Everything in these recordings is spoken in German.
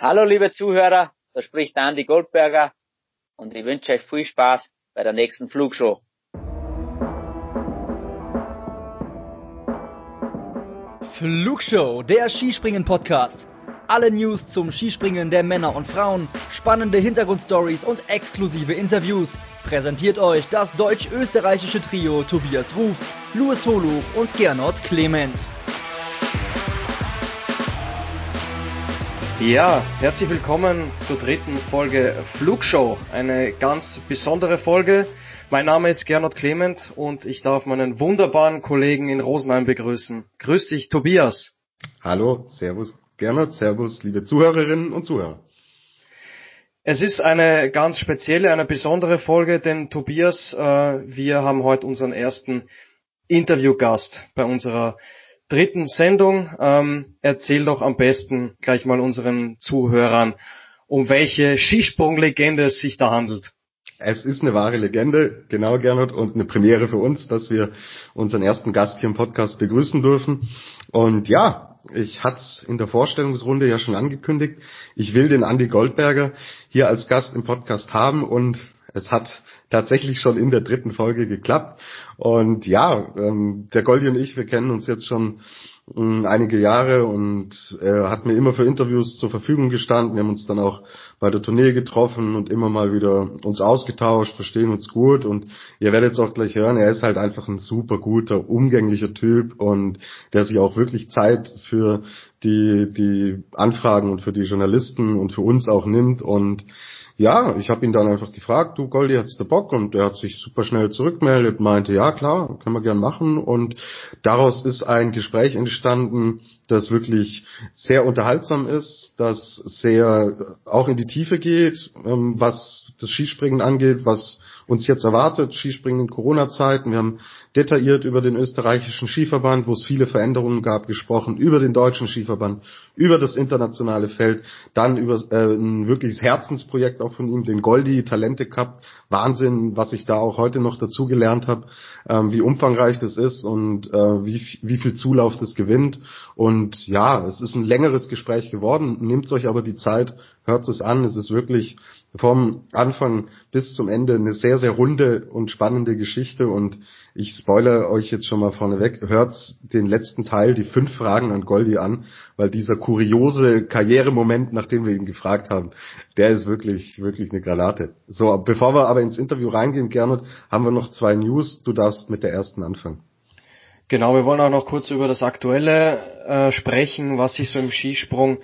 Hallo liebe Zuhörer, da spricht Andy Goldberger und ich wünsche euch viel Spaß bei der nächsten Flugshow. Flugshow, der Skispringen-Podcast. Alle News zum Skispringen der Männer und Frauen, spannende Hintergrundstories und exklusive Interviews. Präsentiert euch das deutsch-österreichische Trio Tobias Ruf, Louis Holuch und Gernot Clement. Ja, herzlich willkommen zur dritten Folge Flugshow. Eine ganz besondere Folge. Mein Name ist Gernot Clement und ich darf meinen wunderbaren Kollegen in Rosenheim begrüßen. Grüß dich, Tobias. Hallo, Servus, Gernot, Servus, liebe Zuhörerinnen und Zuhörer. Es ist eine ganz spezielle, eine besondere Folge, denn Tobias, äh, wir haben heute unseren ersten Interviewgast bei unserer dritten Sendung. Ähm, erzähl doch am besten gleich mal unseren Zuhörern, um welche Skisprunglegende es sich da handelt. Es ist eine wahre Legende, genau Gernot, und eine Premiere für uns, dass wir unseren ersten Gast hier im Podcast begrüßen dürfen. Und ja, ich hatte es in der Vorstellungsrunde ja schon angekündigt. Ich will den Andy Goldberger hier als Gast im Podcast haben und es hat tatsächlich schon in der dritten Folge geklappt. Und ja, ähm, der Goldi und ich, wir kennen uns jetzt schon ähm, einige Jahre und er hat mir immer für Interviews zur Verfügung gestanden. Wir haben uns dann auch bei der Tournee getroffen und immer mal wieder uns ausgetauscht, verstehen uns gut und ihr werdet es auch gleich hören, er ist halt einfach ein super guter, umgänglicher Typ und der sich auch wirklich Zeit für die, die Anfragen und für die Journalisten und für uns auch nimmt und ja, ich habe ihn dann einfach gefragt, du Goldi, hat's der Bock? Und er hat sich super schnell zurückgemeldet, meinte, ja klar, können wir gern machen. Und daraus ist ein Gespräch entstanden, das wirklich sehr unterhaltsam ist, das sehr auch in die Tiefe geht, ähm, was das Skispringen angeht, was uns jetzt erwartet, Skispringen in Corona-Zeiten. Wir haben detailliert über den österreichischen Skiverband, wo es viele Veränderungen gab, gesprochen, über den deutschen Skiverband, über das internationale Feld, dann über äh, ein wirkliches Herzensprojekt auch von ihm, den Goldi Talente Cup. Wahnsinn, was ich da auch heute noch dazu gelernt habe, ähm, wie umfangreich das ist und äh, wie, wie viel Zulauf das gewinnt. Und ja, es ist ein längeres Gespräch geworden. Nehmt euch aber die Zeit, hört es an. Es ist wirklich vom Anfang bis zum Ende eine sehr, sehr runde und spannende Geschichte und ich spoilere euch jetzt schon mal vorneweg, hört den letzten Teil, die fünf Fragen an Goldi an, weil dieser kuriose Karrieremoment, nachdem wir ihn gefragt haben, der ist wirklich, wirklich eine Granate. So, bevor wir aber ins Interview reingehen, Gernot, haben wir noch zwei News. Du darfst mit der ersten anfangen. Genau, wir wollen auch noch kurz über das Aktuelle äh, sprechen, was sich so im Skisprung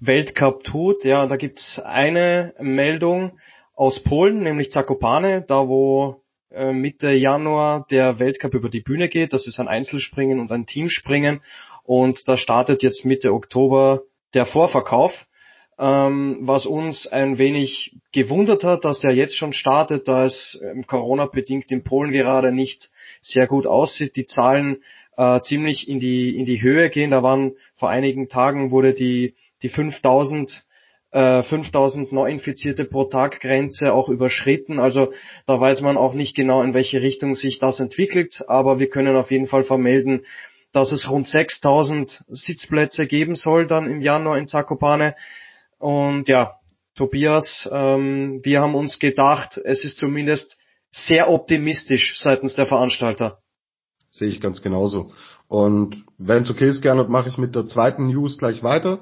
Weltcup tut. Ja, da gibt's eine Meldung aus Polen, nämlich Zakopane, da wo äh, Mitte Januar der Weltcup über die Bühne geht. Das ist ein Einzelspringen und ein Teamspringen. Und da startet jetzt Mitte Oktober der Vorverkauf. Ähm, was uns ein wenig gewundert hat, dass der jetzt schon startet, da es ähm, Corona-bedingt in Polen gerade nicht sehr gut aussieht. Die Zahlen äh, ziemlich in die, in die Höhe gehen. Da waren vor einigen Tagen wurde die die 5000 äh, 5000 Neuinfizierte pro Tag Grenze auch überschritten. Also da weiß man auch nicht genau, in welche Richtung sich das entwickelt. Aber wir können auf jeden Fall vermelden, dass es rund 6000 Sitzplätze geben soll dann im Januar in Zakopane. Und ja, Tobias, ähm, wir haben uns gedacht, es ist zumindest sehr optimistisch seitens der Veranstalter. Sehe ich ganz genauso. Und wenn es okay ist, gerne mache ich mit der zweiten News gleich weiter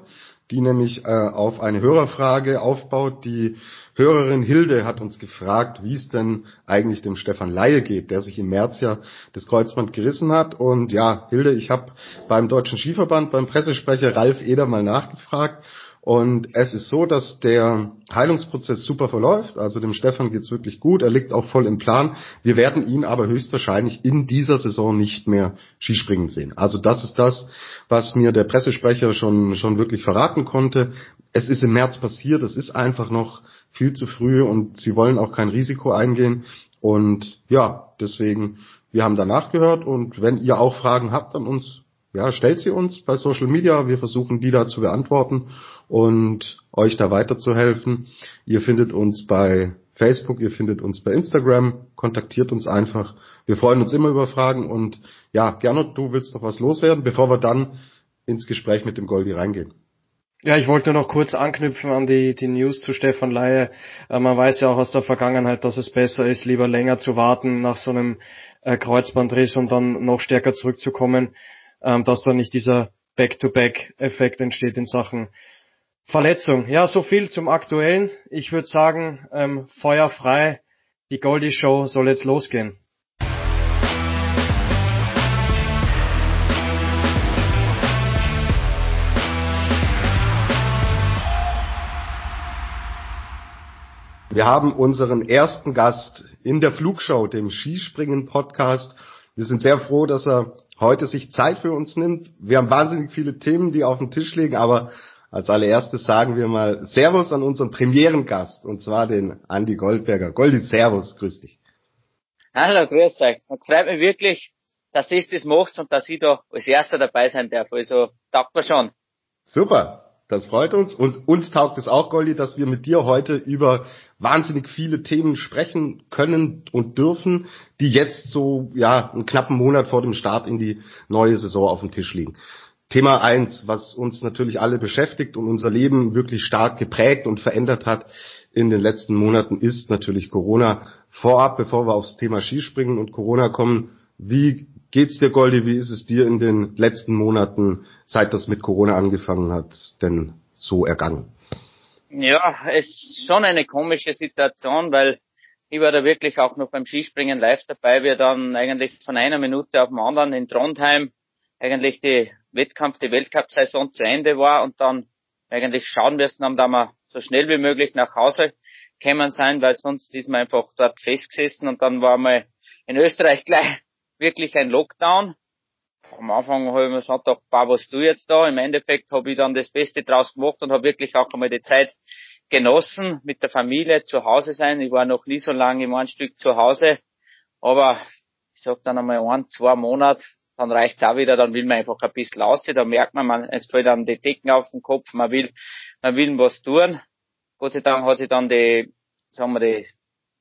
die nämlich äh, auf eine Hörerfrage aufbaut. Die Hörerin Hilde hat uns gefragt, wie es denn eigentlich dem Stefan Laie geht, der sich im März ja das Kreuzband gerissen hat. Und ja, Hilde, ich habe beim Deutschen Skiverband, beim Pressesprecher Ralf Eder mal nachgefragt und es ist so, dass der Heilungsprozess super verläuft. Also dem Stefan geht's wirklich gut. Er liegt auch voll im Plan. Wir werden ihn aber höchstwahrscheinlich in dieser Saison nicht mehr Skispringen sehen. Also das ist das, was mir der Pressesprecher schon, schon wirklich verraten konnte. Es ist im März passiert. Es ist einfach noch viel zu früh und sie wollen auch kein Risiko eingehen. Und ja, deswegen, wir haben danach gehört und wenn ihr auch Fragen habt an uns, ja, stellt sie uns bei Social Media. Wir versuchen die da zu beantworten und euch da weiterzuhelfen. Ihr findet uns bei Facebook, ihr findet uns bei Instagram, kontaktiert uns einfach. Wir freuen uns immer über Fragen und ja, Gernot, du willst noch was loswerden, bevor wir dann ins Gespräch mit dem Goldi reingehen. Ja, ich wollte noch kurz anknüpfen an die, die News zu Stefan Laie. Äh, man weiß ja auch aus der Vergangenheit, dass es besser ist, lieber länger zu warten nach so einem äh, Kreuzbandriss und dann noch stärker zurückzukommen, ähm, dass da nicht dieser Back-to-Back-Effekt entsteht in Sachen Verletzung. Ja, so viel zum Aktuellen. Ich würde sagen, ähm, Feuer frei. Die Goldie Show soll jetzt losgehen. Wir haben unseren ersten Gast in der Flugshow, dem Skispringen-Podcast. Wir sind sehr froh, dass er heute sich Zeit für uns nimmt. Wir haben wahnsinnig viele Themen, die auf dem Tisch liegen, aber als allererstes sagen wir mal Servus an unseren Premierengast, und zwar den Andi Goldberger. Goldi, Servus, grüß dich. Hallo, grüß euch. Und freut mich wirklich, dass ihr das macht und dass ich da als Erster dabei sein darf. Also, taugt mir schon. Super. Das freut uns und uns taugt es auch, Goldi, dass wir mit dir heute über wahnsinnig viele Themen sprechen können und dürfen, die jetzt so, ja, einen knappen Monat vor dem Start in die neue Saison auf dem Tisch liegen. Thema eins, was uns natürlich alle beschäftigt und unser Leben wirklich stark geprägt und verändert hat in den letzten Monaten, ist natürlich Corona. Vorab, bevor wir aufs Thema Skispringen und Corona kommen, wie geht's dir, Goldi? Wie ist es dir in den letzten Monaten, seit das mit Corona angefangen hat, denn so ergangen? Ja, es ist schon eine komische Situation, weil ich war da wirklich auch noch beim Skispringen live dabei. Wir dann eigentlich von einer Minute auf den anderen in Trondheim eigentlich die Wettkampf, die Weltcup-Saison zu Ende war und dann eigentlich schauen müssen haben, da wir so schnell wie möglich nach Hause kämen sein, weil sonst ist man einfach dort festgesessen und dann war mal in Österreich gleich wirklich ein Lockdown. Am Anfang habe ich mir gesagt, bah, was du jetzt da? Im Endeffekt habe ich dann das Beste draus gemacht und habe wirklich auch einmal die Zeit genossen, mit der Familie zu Hause sein. Ich war noch nie so lange im ein Stück zu Hause, aber ich sag dann einmal ein, zwei Monate, dann reicht's auch wieder, dann will man einfach ein bisschen aussehen, da merkt man, man, es fällt dann die Decken auf den Kopf, man will, man will was tun. Gott sei Dank hat sich dann die, sagen wir, die,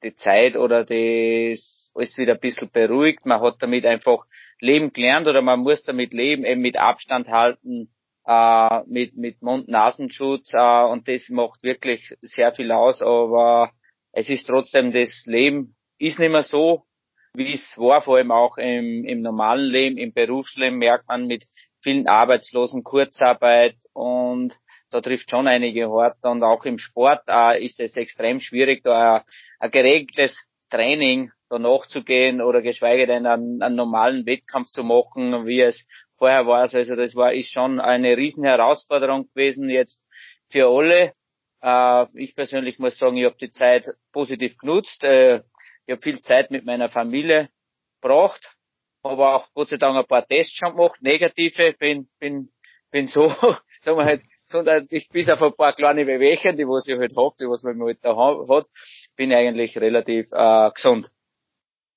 die Zeit oder das alles wieder ein bisschen beruhigt. Man hat damit einfach leben gelernt oder man muss damit leben, eben mit Abstand halten, äh, mit, mit Mund-Nasenschutz äh, und das macht wirklich sehr viel aus, aber es ist trotzdem das Leben ist nicht mehr so, wie es war, vor allem auch im, im normalen Leben, im Berufsleben merkt man mit vielen Arbeitslosen, Kurzarbeit und da trifft schon einige hart und auch im Sport äh, ist es extrem schwierig, da ein, ein geregeltes Training da nachzugehen oder geschweige denn einen, einen normalen Wettkampf zu machen, wie es vorher war. Also das war ist schon eine riesen Herausforderung gewesen jetzt für alle. Äh, ich persönlich muss sagen, ich habe die Zeit positiv genutzt. Äh, ich habe viel Zeit mit meiner Familie gebracht, aber auch Gott sei Dank ein paar Tests schon gemacht, negative. Bin bin bin so, sagen wir halt, sondern ich bis auf ein paar kleine Wehwehchen, die was ich halt hab, die was man halt da hat, bin ich eigentlich relativ äh, gesund.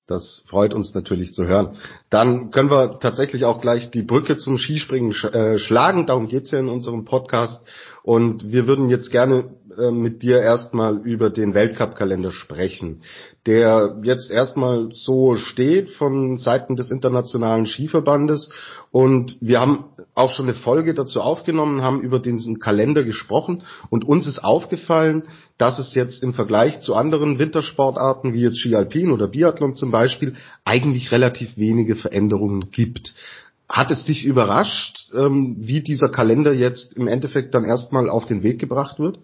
Das freut uns natürlich zu hören. Dann können wir tatsächlich auch gleich die Brücke zum Skispringen sch äh, schlagen. Darum geht's ja in unserem Podcast. Und wir würden jetzt gerne äh, mit dir erstmal über den Weltcup-Kalender sprechen, der jetzt erstmal so steht von Seiten des Internationalen Skiverbandes. Und wir haben auch schon eine Folge dazu aufgenommen, haben über diesen Kalender gesprochen. Und uns ist aufgefallen, dass es jetzt im Vergleich zu anderen Wintersportarten wie jetzt Ski oder Biathlon zum Beispiel eigentlich relativ wenige Veränderungen gibt. Hat es dich überrascht, ähm, wie dieser Kalender jetzt im Endeffekt dann erstmal auf den Weg gebracht wird?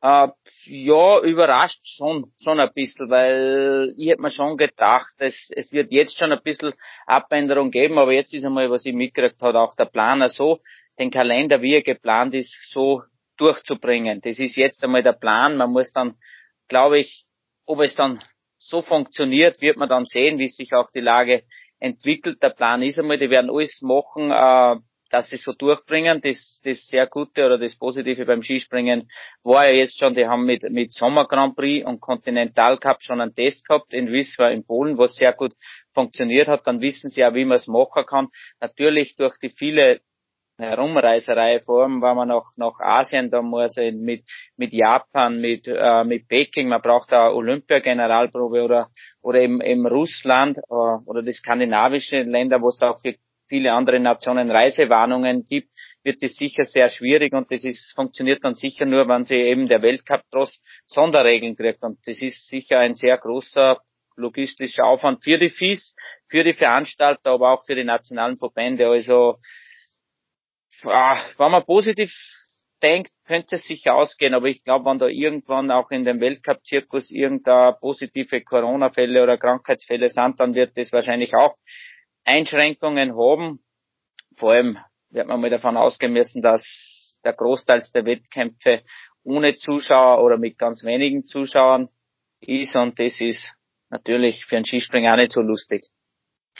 Äh, ja, überrascht schon, schon ein bisschen, weil ich hätte mir schon gedacht, es, es wird jetzt schon ein bisschen Abänderung geben, aber jetzt ist einmal, was ich mitgekriegt habe, auch der Planer so, den Kalender, wie er geplant ist, so durchzubringen. Das ist jetzt einmal der Plan. Man muss dann, glaube ich, ob es dann so funktioniert, wird man dann sehen, wie sich auch die Lage entwickelt. Der Plan ist einmal, die werden alles machen, äh, dass sie so durchbringen. Das, das sehr Gute oder das Positive beim Skispringen war ja jetzt schon, die haben mit, mit Sommer Grand Prix und Continental Cup schon einen Test gehabt in Wisła in Polen, was sehr gut funktioniert hat. Dann wissen sie ja, wie man es machen kann. Natürlich durch die viele Herumreiserei, vor allem wenn man nach, nach Asien, da muss mit, mit Japan, mit, äh, mit Peking, man braucht da Olympia-Generalprobe oder, oder eben, eben Russland äh, oder die skandinavischen Länder, wo es auch für viele andere Nationen Reisewarnungen gibt. wird es sicher sehr schwierig und das ist, funktioniert dann sicher nur, wenn sie eben der Weltcup trotz Sonderregeln kriegt. Und das ist sicher ein sehr großer logistischer Aufwand für die FIS, für die Veranstalter, aber auch für die nationalen Verbände. Also, wenn man positiv denkt, könnte es sicher ausgehen, aber ich glaube, wenn da irgendwann auch in dem Weltcup-Zirkus irgendeine positive Corona-Fälle oder Krankheitsfälle sind, dann wird das wahrscheinlich auch Einschränkungen haben. Vor allem wird man mal davon ausgehen müssen, dass der Großteil der Wettkämpfe ohne Zuschauer oder mit ganz wenigen Zuschauern ist und das ist natürlich für einen Skispringer auch nicht so lustig.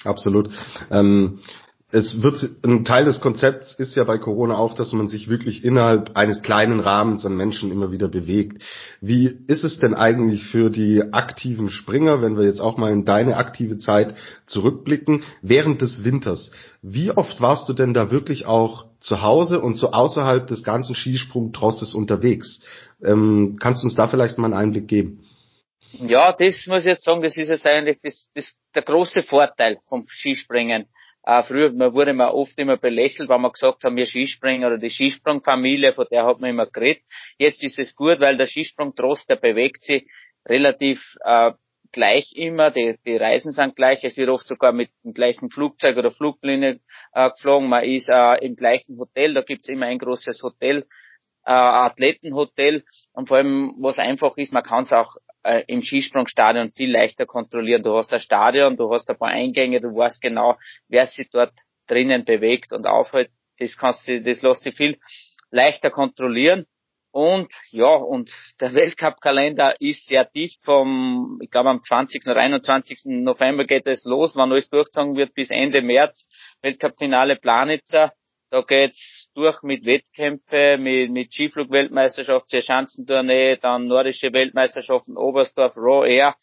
Absolut. Ähm, es wird ein Teil des Konzepts ist ja bei Corona auch, dass man sich wirklich innerhalb eines kleinen Rahmens an Menschen immer wieder bewegt. Wie ist es denn eigentlich für die aktiven Springer, wenn wir jetzt auch mal in deine aktive Zeit zurückblicken, während des Winters? Wie oft warst du denn da wirklich auch zu Hause und so außerhalb des ganzen Skisprungtrosses unterwegs? Ähm, kannst du uns da vielleicht mal einen Einblick geben? Ja, das muss ich jetzt sagen, das ist jetzt eigentlich das, das, der große Vorteil vom Skispringen. Äh, früher man wurde man oft immer belächelt, wenn man gesagt haben, wir Skispringer oder die Skisprungfamilie, von der hat man immer geredet. Jetzt ist es gut, weil der Skisprungtross, der bewegt sich relativ äh, gleich immer, die, die Reisen sind gleich, es wird oft sogar mit dem gleichen Flugzeug oder Fluglinie äh, geflogen, man ist äh, im gleichen Hotel, da gibt's immer ein großes Hotel, äh, Athletenhotel. Und vor allem, was einfach ist, man kann es auch äh, im Skisprungstadion viel leichter kontrollieren. Du hast ein Stadion, du hast ein paar Eingänge, du weißt genau, wer sich dort drinnen bewegt und aufhält. Das kannst du, das lässt sich viel leichter kontrollieren. Und ja, und der Weltcup-Kalender ist sehr dicht vom, ich glaube am 20. oder 21. November geht es los, wann alles durchgezogen wird bis Ende März. Weltcup-Finale Planitzer. Da geht's durch mit Wettkämpfe, mit, mit Skiflug-Weltmeisterschaft, Schanzentournee, dann nordische Weltmeisterschaften, Oberstdorf, Raw Air.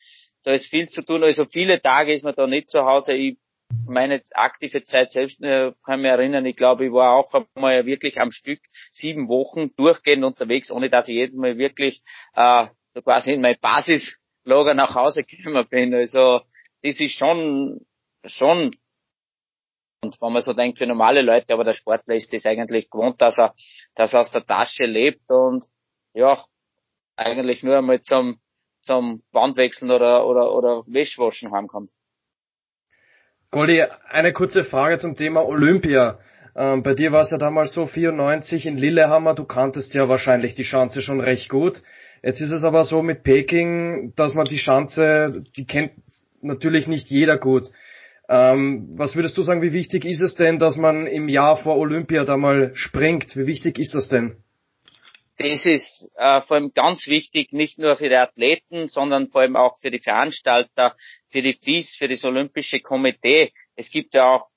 Da ist viel zu tun. Also viele Tage ist man da nicht zu Hause. Ich meine aktive Zeit selbst äh, kann mich erinnern, ich glaube, ich war auch einmal wirklich am Stück sieben Wochen durchgehend unterwegs, ohne dass ich jedes Mal wirklich äh, so quasi in mein Basislager nach Hause gekommen bin. Also das ist schon schon und wenn man so denkt, für normale Leute, aber der Sportler ist das eigentlich gewohnt, dass er, dass er aus der Tasche lebt und ja, eigentlich nur einmal zum, zum Wandwechseln oder, oder, oder Wäschwaschen heimkommt. Goldi, eine kurze Frage zum Thema Olympia. Ähm, bei dir war es ja damals so 94 in Lillehammer, du kanntest ja wahrscheinlich die Schanze schon recht gut. Jetzt ist es aber so mit Peking, dass man die Schanze, die kennt natürlich nicht jeder gut. Ähm, was würdest du sagen, wie wichtig ist es denn, dass man im Jahr vor Olympia da mal springt? Wie wichtig ist das denn? Das ist äh, vor allem ganz wichtig, nicht nur für die Athleten, sondern vor allem auch für die Veranstalter, für die FIS, für das Olympische Komitee. Es gibt ja auch,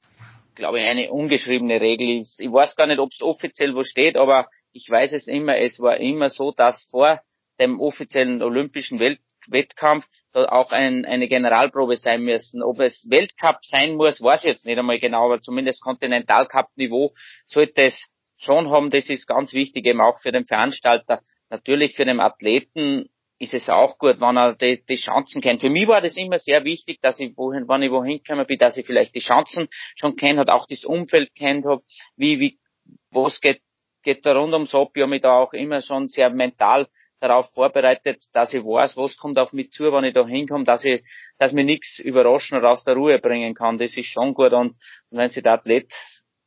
glaube ich, eine ungeschriebene Regel. Ich weiß gar nicht, ob es offiziell wo steht, aber ich weiß es immer, es war immer so, dass vor dem offiziellen Olympischen Welt Wettkampf da auch ein, eine Generalprobe sein müssen. Ob es Weltcup sein muss, weiß ich jetzt nicht einmal genau, aber zumindest Kontinentalcup-Niveau sollte es schon haben. Das ist ganz wichtig, eben auch für den Veranstalter. Natürlich für den Athleten ist es auch gut, wenn er die, die Chancen kennt. Für mich war das immer sehr wichtig, dass ich wohin, wenn ich wohin gekommen bin, dass ich vielleicht die Chancen schon kennt, hat auch das Umfeld kennt habe, wie, wie, was geht, geht da rund ums ab. Ich habe mich da auch immer schon sehr mental darauf vorbereitet, dass ich weiß, was kommt auf mich zu, wenn ich da hinkomme, dass ich, dass mir nichts überraschen oder aus der Ruhe bringen kann. Das ist schon gut. Und, wenn sich der Athlet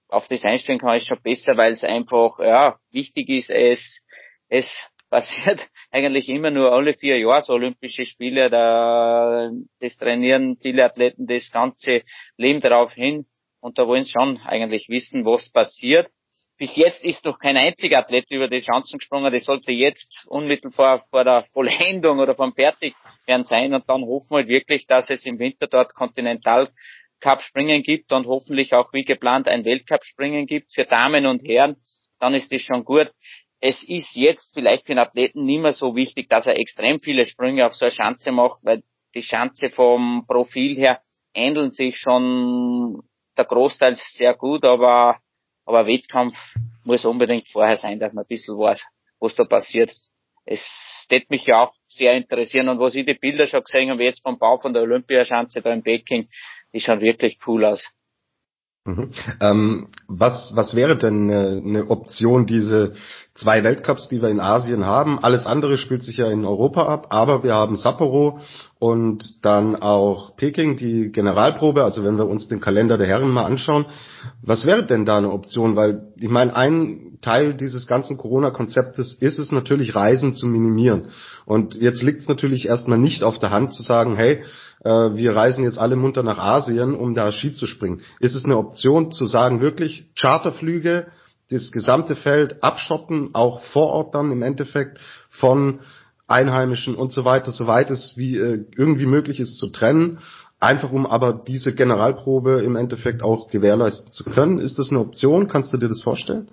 auf das einstellen kann, ist schon besser, weil es einfach, ja, wichtig ist, es, es passiert eigentlich immer nur alle vier Jahre so Olympische Spiele, da, das trainieren viele Athleten das ganze Leben darauf hin. Und da wollen sie schon eigentlich wissen, was passiert bis jetzt ist noch kein einziger Athlet über die Chancen gesprungen. Das sollte jetzt unmittelbar vor der Vollendung oder vom Fertigwerden sein. Und dann hoffen wir halt wirklich, dass es im Winter dort Kontinental Cup Springen gibt und hoffentlich auch wie geplant ein Weltcup Springen gibt für Damen und Herren. Dann ist das schon gut. Es ist jetzt vielleicht für einen Athleten nicht mehr so wichtig, dass er extrem viele Sprünge auf so eine Schanze macht, weil die Schanze vom Profil her ähneln sich schon der Großteil sehr gut, aber aber Wettkampf muss unbedingt vorher sein, dass man ein bisschen weiß, was da passiert. Es steht mich ja auch sehr interessieren und was ich die Bilder schon gesehen habe, jetzt vom Bau von der Olympiaschanze da in Peking, die schauen wirklich cool aus. Mhm. Ähm, was, was wäre denn eine, eine Option, diese zwei Weltcups, die wir in Asien haben? Alles andere spielt sich ja in Europa ab, aber wir haben Sapporo und dann auch Peking, die Generalprobe. Also wenn wir uns den Kalender der Herren mal anschauen, was wäre denn da eine Option? Weil ich meine, ein Teil dieses ganzen Corona-Konzeptes ist es natürlich, Reisen zu minimieren. Und jetzt liegt es natürlich erstmal nicht auf der Hand zu sagen, hey, äh, wir reisen jetzt alle munter nach Asien, um da Ski zu springen. Ist es eine Option zu sagen, wirklich Charterflüge, das gesamte Feld abschotten, auch vor Ort dann im Endeffekt von Einheimischen und so weiter, soweit es wie äh, irgendwie möglich ist zu trennen, einfach um aber diese Generalprobe im Endeffekt auch gewährleisten zu können. Ist das eine Option? Kannst du dir das vorstellen?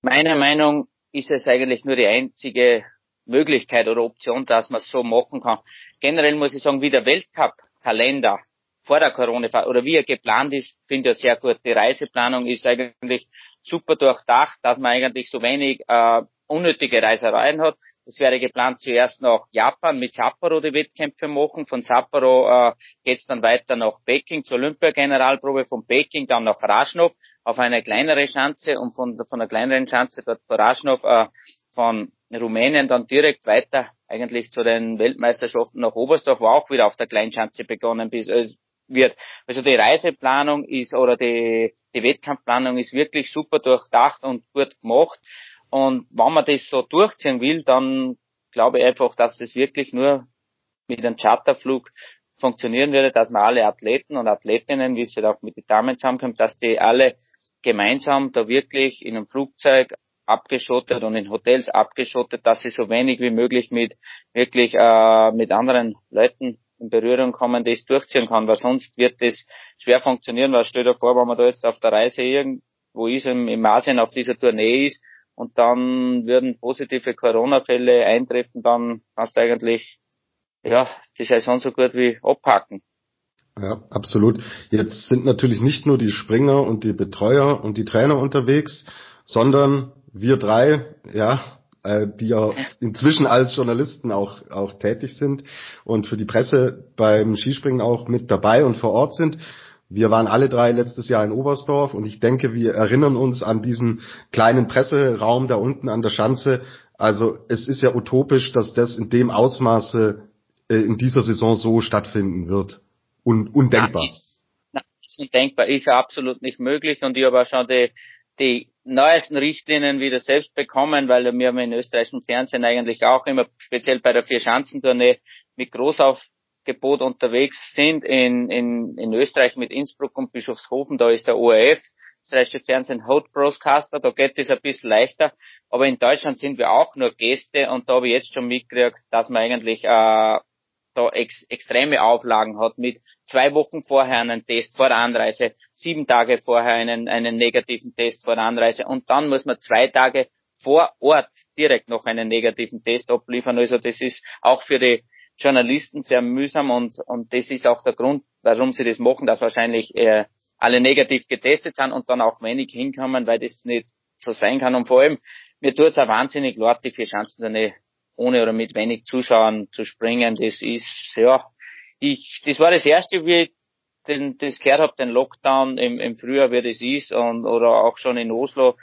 Meiner Meinung ist es eigentlich nur die einzige Möglichkeit oder Option, dass man es so machen kann. Generell muss ich sagen, wie der Weltcup-Kalender vor der Corona oder wie er geplant ist, finde ich sehr gut. Die Reiseplanung ist eigentlich super durchdacht, dass man eigentlich so wenig äh, unnötige Reisereien hat. Es wäre geplant zuerst nach Japan mit Sapporo die Wettkämpfe machen. Von Sapporo äh, geht es dann weiter nach Peking zur Olympia-Generalprobe. Von Peking dann nach Raschnow auf eine kleinere Schanze und von, von einer kleineren Schanze dort vor Raschnow äh, von Rumänien dann direkt weiter eigentlich zu den Weltmeisterschaften nach Oberstdorf, wo auch wieder auf der Kleinschanze begonnen bis, äh, wird. Also die Reiseplanung ist oder die, die Wettkampfplanung ist wirklich super durchdacht und gut gemacht. Und wenn man das so durchziehen will, dann glaube ich einfach, dass es wirklich nur mit einem Charterflug funktionieren würde, dass man alle Athleten und Athletinnen, wie es halt auch mit den Damen zusammenkommt, dass die alle gemeinsam da wirklich in einem Flugzeug abgeschottet und in Hotels abgeschottet, dass sie so wenig wie möglich mit wirklich äh, mit anderen Leuten in Berührung kommen, das durchziehen kann, weil sonst wird das schwer funktionieren, weil stell dir vor, wenn man da jetzt auf der Reise irgendwo ist, im, im Asien auf dieser Tournee ist, und dann würden positive Corona-Fälle eintreffen, dann kannst du eigentlich ja, die Saison so gut wie abhaken. Ja, absolut. Jetzt sind natürlich nicht nur die Springer und die Betreuer und die Trainer unterwegs, sondern wir drei, ja, äh, die ja inzwischen als Journalisten auch, auch tätig sind und für die Presse beim Skispringen auch mit dabei und vor Ort sind. Wir waren alle drei letztes Jahr in Oberstdorf und ich denke, wir erinnern uns an diesen kleinen Presseraum da unten an der Schanze. Also es ist ja utopisch, dass das in dem Ausmaße äh, in dieser Saison so stattfinden wird. Un undenkbar. Nein, ist, nein, ist undenkbar, ist ja absolut nicht möglich und ich habe auch schon die, die neuesten Richtlinien wieder selbst bekommen, weil wir haben in österreichischen Fernsehen eigentlich auch immer speziell bei der Vier-Schanzentournee mit Großauf Gebot unterwegs sind. In, in, in Österreich mit Innsbruck und Bischofshofen, da ist der ORF, österreichische Fernsehen Hot Broadcaster, da geht es ein bisschen leichter, aber in Deutschland sind wir auch nur Gäste und da habe ich jetzt schon mitgekriegt, dass man eigentlich äh, da ex extreme Auflagen hat mit zwei Wochen vorher einen Test vor der Anreise, sieben Tage vorher einen, einen negativen Test vor der Anreise und dann muss man zwei Tage vor Ort direkt noch einen negativen Test abliefern. Also das ist auch für die Journalisten sehr mühsam und, und das ist auch der Grund, warum sie das machen, dass wahrscheinlich äh, alle negativ getestet sind und dann auch wenig hinkommen, weil das nicht so sein kann. Und vor allem, mir tut es auch wahnsinnig leid, die vier Chancen ohne oder mit wenig Zuschauern zu springen. Das ist, ja, ich, das war das erste, wie ich den, das gehört habe, den Lockdown im, im Frühjahr, wie das ist, und, oder auch schon in Oslo,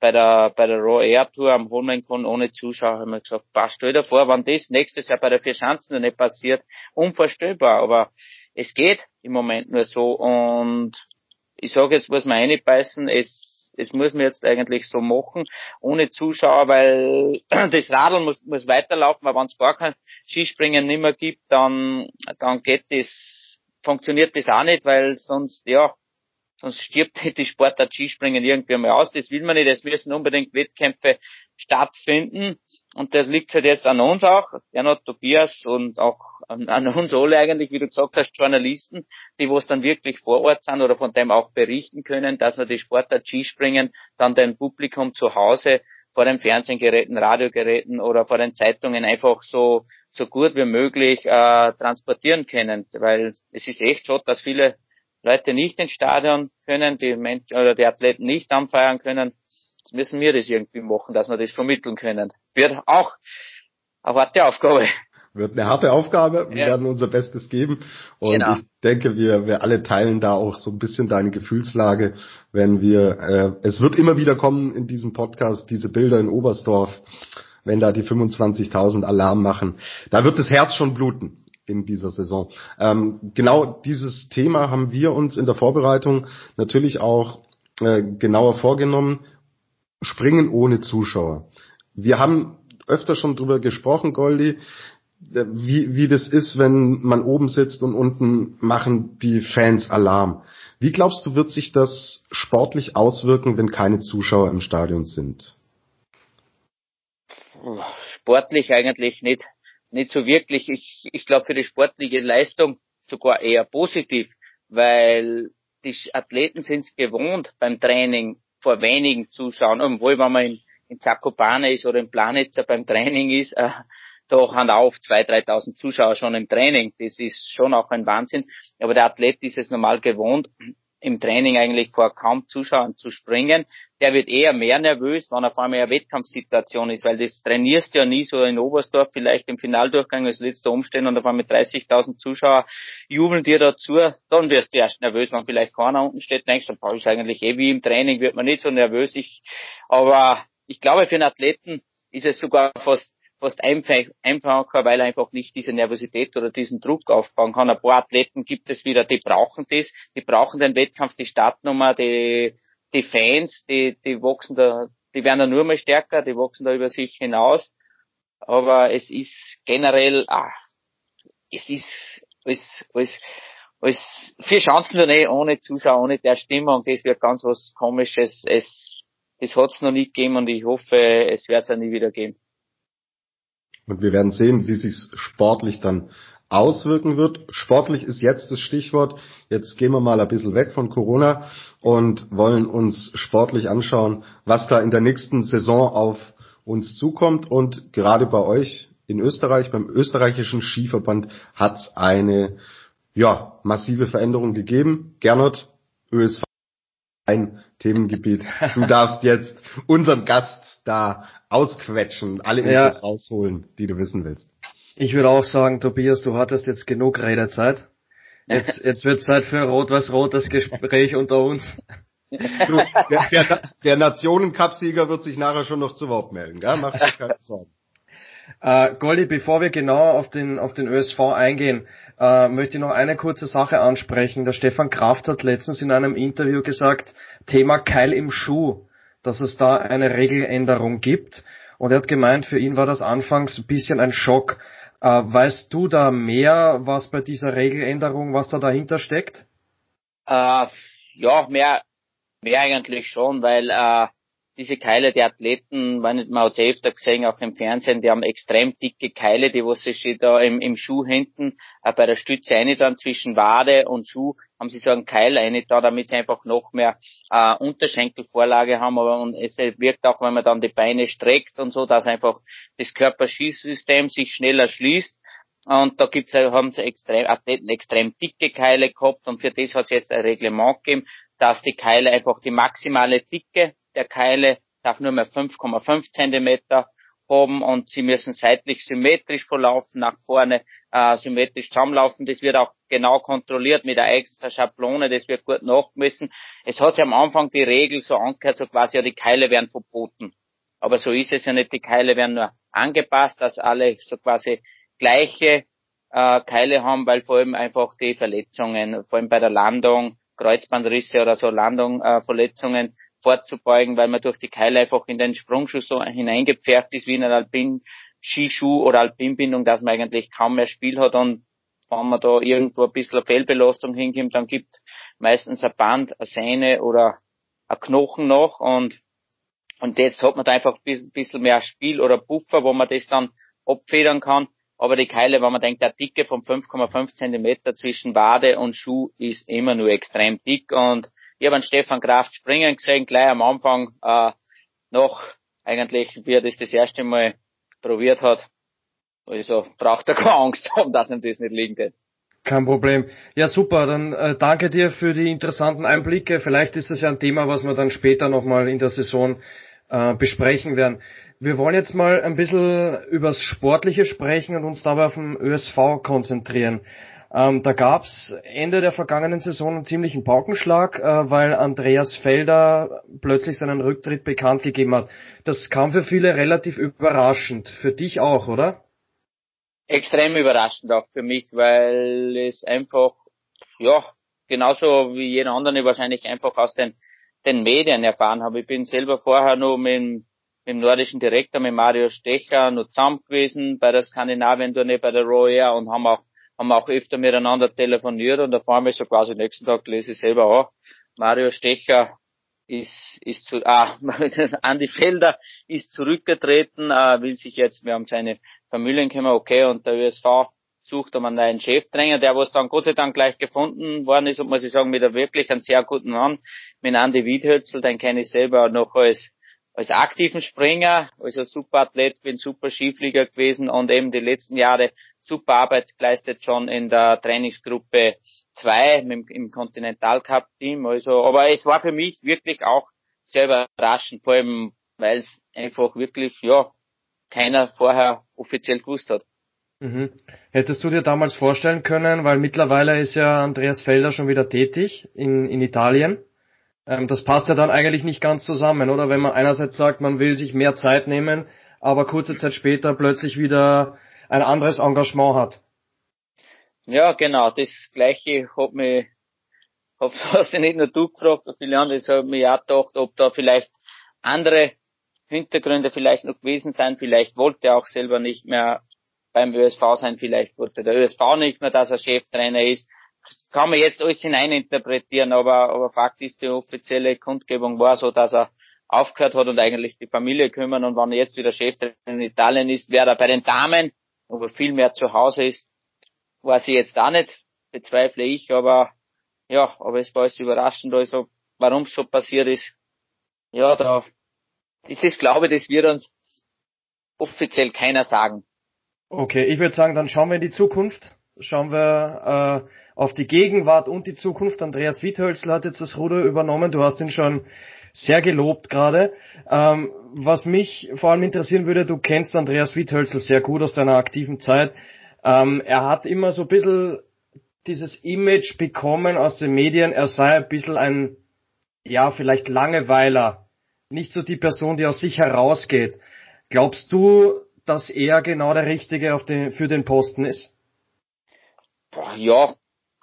bei der, bei der Raw Air Tour am Holmenkon ohne Zuschauer haben wir gesagt, passt stell dir vor, wenn das nächstes Jahr bei der Vier Schanzen nicht passiert, unvorstellbar, aber es geht im Moment nur so und ich sage jetzt, muss man einbeißen, es, es muss man jetzt eigentlich so machen, ohne Zuschauer, weil das Radl muss, muss weiterlaufen, weil wenn es gar kein Skispringen nicht mehr gibt, dann, dann geht das, funktioniert das auch nicht, weil sonst, ja, sonst stirbt die Sportart Skispringen irgendwie mal aus. Das will man nicht. Es müssen unbedingt Wettkämpfe stattfinden. Und das liegt halt jetzt an uns auch, Bernhard Tobias und auch an, an uns alle eigentlich, wie du gesagt hast, Journalisten, die wo es dann wirklich vor Ort sind oder von dem auch berichten können, dass wir die Sportart Skispringen dann dem Publikum zu Hause vor den Fernsehgeräten, Radiogeräten oder vor den Zeitungen einfach so, so gut wie möglich äh, transportieren können. Weil es ist echt so, dass viele Leute nicht ins Stadion können, die Menschen oder die Athleten nicht anfeiern können, jetzt müssen wir das irgendwie machen, dass wir das vermitteln können. Wird auch eine harte Aufgabe. Wird eine harte Aufgabe. Wir ja. werden unser Bestes geben. Und genau. ich denke, wir, wir alle teilen da auch so ein bisschen deine Gefühlslage, wenn wir, äh, es wird immer wieder kommen in diesem Podcast, diese Bilder in Oberstdorf, wenn da die 25.000 Alarm machen. Da wird das Herz schon bluten in dieser Saison. Ähm, genau dieses Thema haben wir uns in der Vorbereitung natürlich auch äh, genauer vorgenommen. Springen ohne Zuschauer. Wir haben öfter schon drüber gesprochen, Goldi, wie, wie das ist, wenn man oben sitzt und unten machen die Fans Alarm. Wie glaubst du, wird sich das sportlich auswirken, wenn keine Zuschauer im Stadion sind? Sportlich eigentlich nicht, nicht so wirklich. Ich, ich glaube für die sportliche Leistung sogar eher positiv, weil die Athleten sind es gewohnt beim Training vor wenigen Zuschauern, obwohl wenn man in, in Zakopane ist oder in Planitzer beim Training ist, äh, da haben auf 2.000, 3.000 Zuschauer schon im Training. Das ist schon auch ein Wahnsinn. Aber der Athlet ist es normal gewohnt, im Training eigentlich vor kaum Zuschauern zu springen. Der wird eher mehr nervös, wenn auf einmal eine Wettkampfsituation ist, weil das trainierst ja nie so in Oberstdorf vielleicht im Finaldurchgang als letzter umstehen und auf einmal 30.000 Zuschauer jubeln dir dazu, dann wirst du erst nervös, wenn vielleicht keiner unten steht, denkst du, ist eigentlich eh wie im Training, wird man nicht so nervös. Ich, aber ich glaube, für einen Athleten ist es sogar fast fast einfacher, weil er einfach nicht diese Nervosität oder diesen Druck aufbauen kann. Ein paar Athleten gibt es wieder, die brauchen das, die brauchen den Wettkampf, die Startnummer, die, die Fans, die, die wachsen da, die werden da nur mal stärker, die wachsen da über sich hinaus. Aber es ist generell, ah, es ist alles, alles, alles vier Chancen nur nicht ohne Zuschauer, ohne der Stimmung, das wird ganz was komisches. Es, das hat es noch nie gegeben und ich hoffe, es wird es auch nie wieder geben. Und wir werden sehen, wie sich sportlich dann auswirken wird. Sportlich ist jetzt das Stichwort. Jetzt gehen wir mal ein bisschen weg von Corona und wollen uns sportlich anschauen, was da in der nächsten Saison auf uns zukommt. Und gerade bei euch in Österreich, beim österreichischen Skiverband, hat es eine ja, massive Veränderung gegeben. Gernot, ÖSV, ein Themengebiet. Du darfst jetzt unseren Gast da ausquetschen, alle Infos ja. rausholen, die du wissen willst. Ich würde auch sagen, Tobias, du hattest jetzt genug Redezeit. Jetzt, jetzt wird Zeit für rot was rot das Gespräch unter uns. Du, der, der, der Nationencup-Sieger wird sich nachher schon noch zu Wort melden, gell? Mach dir keine Sorgen. Äh, Goldi, bevor wir genau auf den, auf den ÖSV eingehen, äh, möchte ich noch eine kurze Sache ansprechen. Der Stefan Kraft hat letztens in einem Interview gesagt, Thema Keil im Schuh dass es da eine Regeländerung gibt. Und er hat gemeint, für ihn war das anfangs ein bisschen ein Schock. Äh, weißt du da mehr, was bei dieser Regeländerung, was da dahinter steckt? Äh, ja, mehr, mehr eigentlich schon, weil äh, diese Keile, die Athleten, man hat es öfter gesehen, auch im Fernsehen, die haben extrem dicke Keile, die was sie da im, im Schuh hinten äh, bei der Stütze dann zwischen Wade und Schuh haben sie so einen Keil eine da, damit sie einfach noch mehr äh, Unterschenkelvorlage haben, aber und es wirkt auch, wenn man dann die Beine streckt und so, dass einfach das Körperschießsystem sich schneller schließt. Und da gibt's, haben sie extrem, Athleten extrem dicke Keile gehabt und für das hat es jetzt ein Reglement gegeben, dass die Keile einfach die maximale Dicke der Keile darf nur mehr 5,5 Zentimeter haben und sie müssen seitlich symmetrisch verlaufen, nach vorne äh, symmetrisch zusammenlaufen. Das wird auch genau kontrolliert mit der extra Schablone, das wird gut nachgemessen. Es hat sich am Anfang die Regel so angehört, so quasi, ja, die Keile werden verboten. Aber so ist es ja nicht, die Keile werden nur angepasst, dass alle so quasi gleiche äh, Keile haben, weil vor allem einfach die Verletzungen, vor allem bei der Landung, Kreuzbandrisse oder so Landung-Verletzungen äh, vorzubeugen, weil man durch die Keile einfach in den Sprungschuh so hineingepfercht ist wie in einen Alpin-Skischuh oder Alpinbindung, dass man eigentlich kaum mehr Spiel hat. Und wenn man da irgendwo ein bisschen Fehlbelastung hinkommt, dann gibt meistens ein Band, eine Sehne oder ein Knochen noch. Und und jetzt hat man da einfach ein bisschen mehr Spiel oder Puffer, wo man das dann abfedern kann. Aber die Keile, wenn man denkt, der Dicke von 5,5 Zentimeter zwischen Wade und Schuh ist immer nur extrem dick. Und ich habe einen Stefan Kraft springen gesehen, gleich am Anfang, äh, noch eigentlich, wie er das das erste Mal probiert hat. Also braucht er keine Angst haben, dass ihm das nicht liegen geht. Kein Problem. Ja, super. Dann äh, danke dir für die interessanten Einblicke. Vielleicht ist das ja ein Thema, was wir dann später nochmal in der Saison äh, besprechen werden. Wir wollen jetzt mal ein bisschen übers Sportliche sprechen und uns dabei auf den ÖSV konzentrieren. Ähm, da gab's Ende der vergangenen Saison einen ziemlichen Paukenschlag, äh, weil Andreas Felder plötzlich seinen Rücktritt bekannt gegeben hat. Das kam für viele relativ überraschend. Für dich auch, oder? Extrem überraschend auch für mich, weil es einfach, ja, genauso wie jeder andere wahrscheinlich einfach aus den, den Medien erfahren habe. Ich bin selber vorher nur mit, mit dem nordischen Direktor, mit Mario Stecher, nur zusammen gewesen bei der Skandinavien-Tournee, bei der Royal und haben auch haben auch öfter miteinander telefoniert und fahren wir so quasi nächsten Tag lese ich selber auch. Mario Stecher ist, ist zu, ah, Andi Felder ist zurückgetreten, äh, will sich jetzt, wir haben seine Familien kümmern, okay, und der ÖSV sucht einen neuen Cheftrainer, der was dann Gott sei Dank gleich gefunden worden ist, und muss ich sagen, mit einem wirklich einen sehr guten Mann, mit Andi Wiedhölzel, den kenne ich selber noch als als aktiven Springer, also super Athlet, bin super Skiflieger gewesen und eben die letzten Jahre super Arbeit geleistet schon in der Trainingsgruppe 2 im Continental Cup Team. Also, aber es war für mich wirklich auch sehr überraschend, vor allem weil es einfach wirklich, ja, keiner vorher offiziell gewusst hat. Mhm. Hättest du dir damals vorstellen können, weil mittlerweile ist ja Andreas Felder schon wieder tätig in, in Italien, ähm, das passt ja dann eigentlich nicht ganz zusammen, oder? Wenn man einerseits sagt, man will sich mehr Zeit nehmen, aber kurze Zeit später plötzlich wieder ein anderes Engagement hat. Ja, genau. Das Gleiche hat mich, hab, hast du nicht nur du gefragt, andere, das hat mich auch gedacht, ob da vielleicht andere Hintergründe vielleicht noch gewesen sein. Vielleicht wollte er auch selber nicht mehr beim ÖSV sein, vielleicht wollte der ÖSV nicht mehr, dass er Cheftrainer ist kann man jetzt alles hineininterpretieren, aber, aber Fakt ist, die offizielle Kundgebung war so, dass er aufgehört hat und eigentlich die Familie kümmern. Und wenn er jetzt wieder Chef in Italien ist, wäre er bei den Damen, aber viel mehr zu Hause ist, weiß ich jetzt auch nicht, bezweifle ich, aber ja, aber es war alles überraschend, also warum es so passiert ist, ja, da ist es, glaube ich, das wird uns offiziell keiner sagen. Okay, ich würde sagen, dann schauen wir in die Zukunft. Schauen wir äh, auf die Gegenwart und die Zukunft. Andreas Wiethölzl hat jetzt das Ruder übernommen. Du hast ihn schon sehr gelobt gerade. Ähm, was mich vor allem interessieren würde, du kennst Andreas Wiethölzl sehr gut aus deiner aktiven Zeit. Ähm, er hat immer so ein bisschen dieses Image bekommen aus den Medien, er sei ein bisschen ein, ja, vielleicht Langeweiler. Nicht so die Person, die aus sich herausgeht. Glaubst du, dass er genau der Richtige den, für den Posten ist? Boah, ja,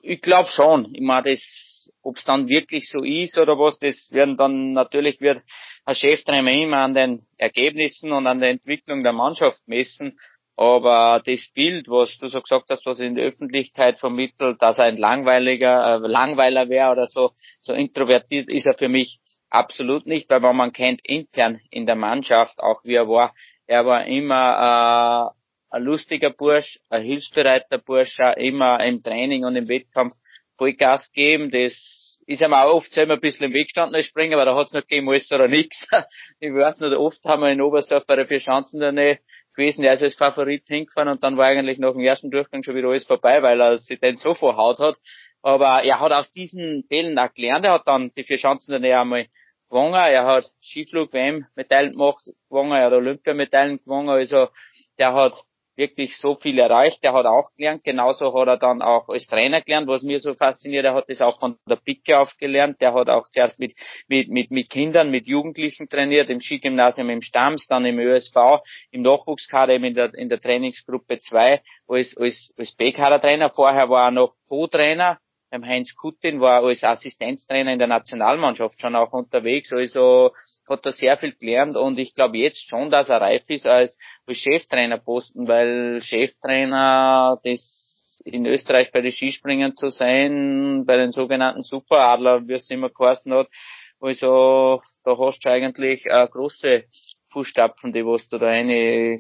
ich glaube schon. Ich meine, das, ob es dann wirklich so ist oder was, das werden dann natürlich wird ein Cheftrainer immer an den Ergebnissen und an der Entwicklung der Mannschaft messen. Aber das Bild, was du so gesagt hast, was in der Öffentlichkeit vermittelt, dass er ein langweiliger, äh, Langweiler wäre oder so, so introvertiert ist er für mich absolut nicht, weil man kennt intern in der Mannschaft auch wie er war. Er war immer äh, ein lustiger Bursch, ein hilfsbereiter Bursch, immer im Training und im Wettkampf Vollgas geben. Das ist ihm auch oft selber ein bisschen im Weg gestanden als Springer, aber da hat's noch gegeben alles oder nichts. Ich weiß nicht, oft haben wir in Oberstdorf bei der Vierschanzen der Nähe gewesen, der ist als Favorit hingefahren und dann war eigentlich nach dem ersten Durchgang schon wieder alles vorbei, weil er sich den so verhaut hat. Aber er hat aus diesen Fällen auch gelernt, er hat dann die Vierschanzen der Nähe einmal gewonnen, er hat Skiflug-WM-Medaillen gemacht, gewonnen, er hat Olympiamedaillen gewonnen, also der hat wirklich so viel erreicht. Er hat auch gelernt, genauso hat er dann auch als Trainer gelernt, was mir so fasziniert. Er hat das auch von der Picke auf gelernt. Der hat auch zuerst mit, mit, mit, mit Kindern, mit Jugendlichen trainiert, im Skigymnasium im Stamms, dann im ÖSV, im Nachwuchskader, eben in der, in der Trainingsgruppe 2 als, als, als B-Kader-Trainer. Vorher war er noch Co-Trainer beim Heinz Kutin war als Assistenztrainer in der Nationalmannschaft schon auch unterwegs, also hat er sehr viel gelernt und ich glaube jetzt schon, dass er reif ist als, als Cheftrainerposten, weil Cheftrainer, das in Österreich bei den Skispringen zu sein, bei den sogenannten Superadler, wie es immer geheißen hat, also da hast du eigentlich äh, große Fußstapfen, die was du da eine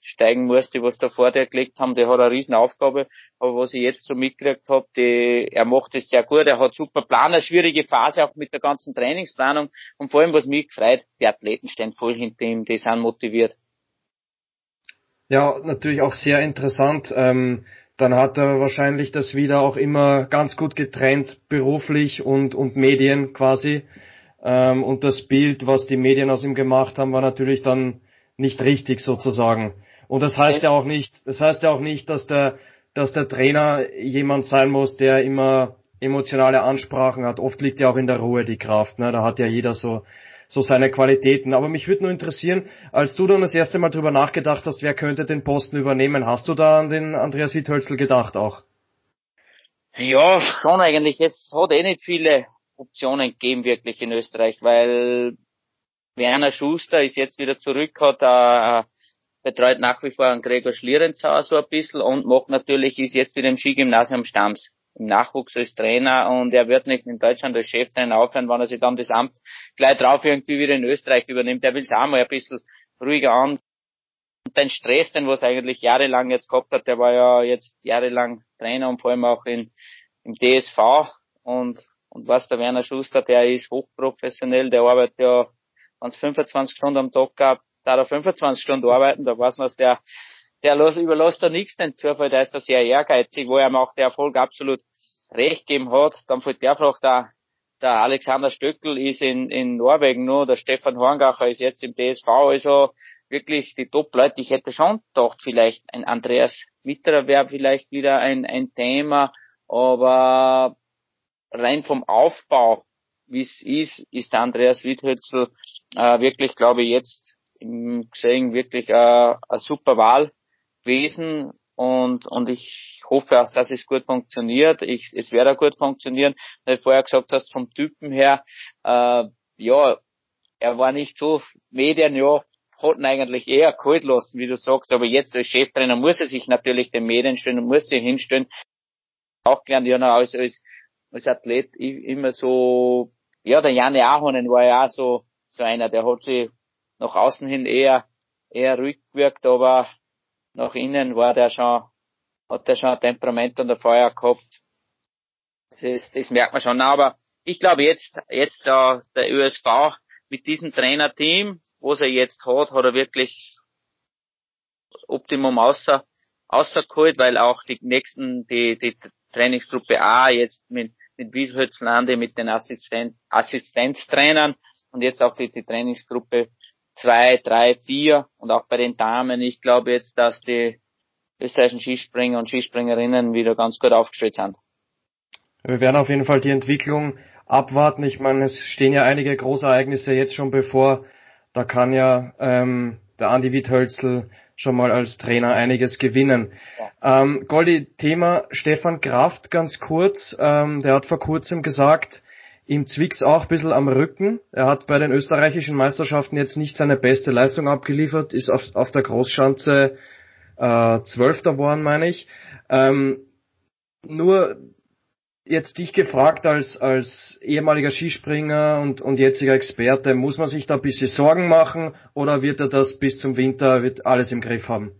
steigen muss, die was da vor dir gelegt haben, der hat eine riesen Aufgabe. Aber was ich jetzt so mitgekriegt habe, die, er macht es sehr gut, er hat super Plan, eine schwierige Phase auch mit der ganzen Trainingsplanung und vor allem, was mich gefreut, die Athleten stehen voll hinter ihm, die sind motiviert. Ja, natürlich auch sehr interessant. Ähm, dann hat er wahrscheinlich das wieder auch immer ganz gut getrennt, beruflich und, und Medien quasi. Ähm, und das Bild, was die Medien aus ihm gemacht haben, war natürlich dann nicht richtig sozusagen. Und das heißt ja auch nicht, das heißt ja auch nicht, dass der, dass der Trainer jemand sein muss, der immer emotionale Ansprachen hat. Oft liegt ja auch in der Ruhe die Kraft. Ne? Da hat ja jeder so, so seine Qualitäten. Aber mich würde nur interessieren, als du dann das erste Mal drüber nachgedacht hast, wer könnte den Posten übernehmen, hast du da an den Andreas Witthölzl gedacht auch? Ja, schon eigentlich. Es hat eh nicht viele Optionen gegeben wirklich in Österreich, weil Werner Schuster ist jetzt wieder zurück, hat äh, betreut nach wie vor einen Gregor Schlierenzauer so ein bisschen und macht natürlich, ist jetzt wieder im Skigymnasium Stamms im Nachwuchs als Trainer und er wird nicht in Deutschland als Cheftrainer aufhören, wenn er sich dann das Amt gleich drauf irgendwie wieder in Österreich übernimmt. Er will es auch mal ein bisschen ruhiger an. Und den Stress, den was eigentlich jahrelang jetzt gehabt hat, der war ja jetzt jahrelang Trainer und vor allem auch in, im DSV und, und was der Werner Schuster, der ist hochprofessionell, der arbeitet ja, wenn es 25 Stunden am Tag gab, da er 25 Stunden arbeiten, da weiß man, der der überlässt da nichts den Zufall, der ist da sehr ehrgeizig, wo er auch der Erfolg absolut recht geben hat. Dann fällt der Frage, der, der Alexander Stöckel ist in, in Norwegen nur, der Stefan Horngacher ist jetzt im DSV, also wirklich die Top-Leute. Ich hätte schon gedacht, vielleicht ein Andreas Mitterer wäre vielleicht wieder ein, ein Thema, aber rein vom Aufbau, wie es ist, ist der Andreas Witthötzl äh, wirklich, glaube ich, jetzt im gesehen wirklich äh, eine super Wahl gewesen und, und ich hoffe auch, dass es gut funktioniert. Ich, es wird auch gut funktionieren. Weil du vorher gesagt hast, vom Typen her, äh, ja, er war nicht so Medien, ja, hat ihn eigentlich eher kalt lassen, wie du sagst, aber jetzt als Cheftrainer muss er sich natürlich den Medien stellen und muss sich hinstellen. Auch gelernt, ja, als, als, als Athlet immer so, ja, der Janne Ahonen war ja auch so, so einer, der hat sich nach außen hin eher, eher ruhig gewirkt, aber nach innen war der schon, hat der schon ein Temperament und ein Feuer gehabt. Das, ist, das merkt man schon. Aber ich glaube jetzt, jetzt da der ÖSV mit diesem Trainerteam, was er jetzt hat, hat er wirklich Optimum außer, außergeholt, weil auch die nächsten, die, die Trainingsgruppe A jetzt mit, mit Wiedhölzlande, mit den Assistent, Assistenztrainern und jetzt auch die, die Trainingsgruppe zwei, drei, vier und auch bei den Damen. Ich glaube jetzt, dass die österreichischen Skispringer und Skispringerinnen wieder ganz gut aufgestellt sind. Wir werden auf jeden Fall die Entwicklung abwarten. Ich meine, es stehen ja einige Großereignisse jetzt schon bevor. Da kann ja ähm, der Andi Witthölzl schon mal als Trainer einiges gewinnen. Ja. Ähm, Goldi, Thema Stefan Kraft ganz kurz. Ähm, der hat vor kurzem gesagt, Ihm zwickt's auch ein bisschen am Rücken. Er hat bei den österreichischen Meisterschaften jetzt nicht seine beste Leistung abgeliefert, ist auf, auf der Großschanze äh, Zwölfter geworden, meine ich. Ähm, nur jetzt dich gefragt als, als ehemaliger Skispringer und, und jetziger Experte, muss man sich da ein bisschen Sorgen machen oder wird er das bis zum Winter, wird alles im Griff haben?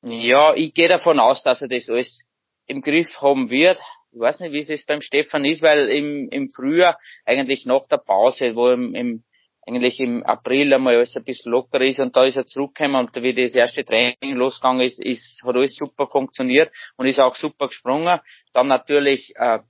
Ja, ich gehe davon aus, dass er das alles im Griff haben wird ich weiß nicht, wie es beim Stefan ist, weil im, im Frühjahr, eigentlich nach der Pause, wo im, im eigentlich im April einmal alles ein bisschen locker ist und da ist er zurückgekommen und wie das erste Training losgegangen ist, ist hat alles super funktioniert und ist auch super gesprungen. Dann natürlich äh,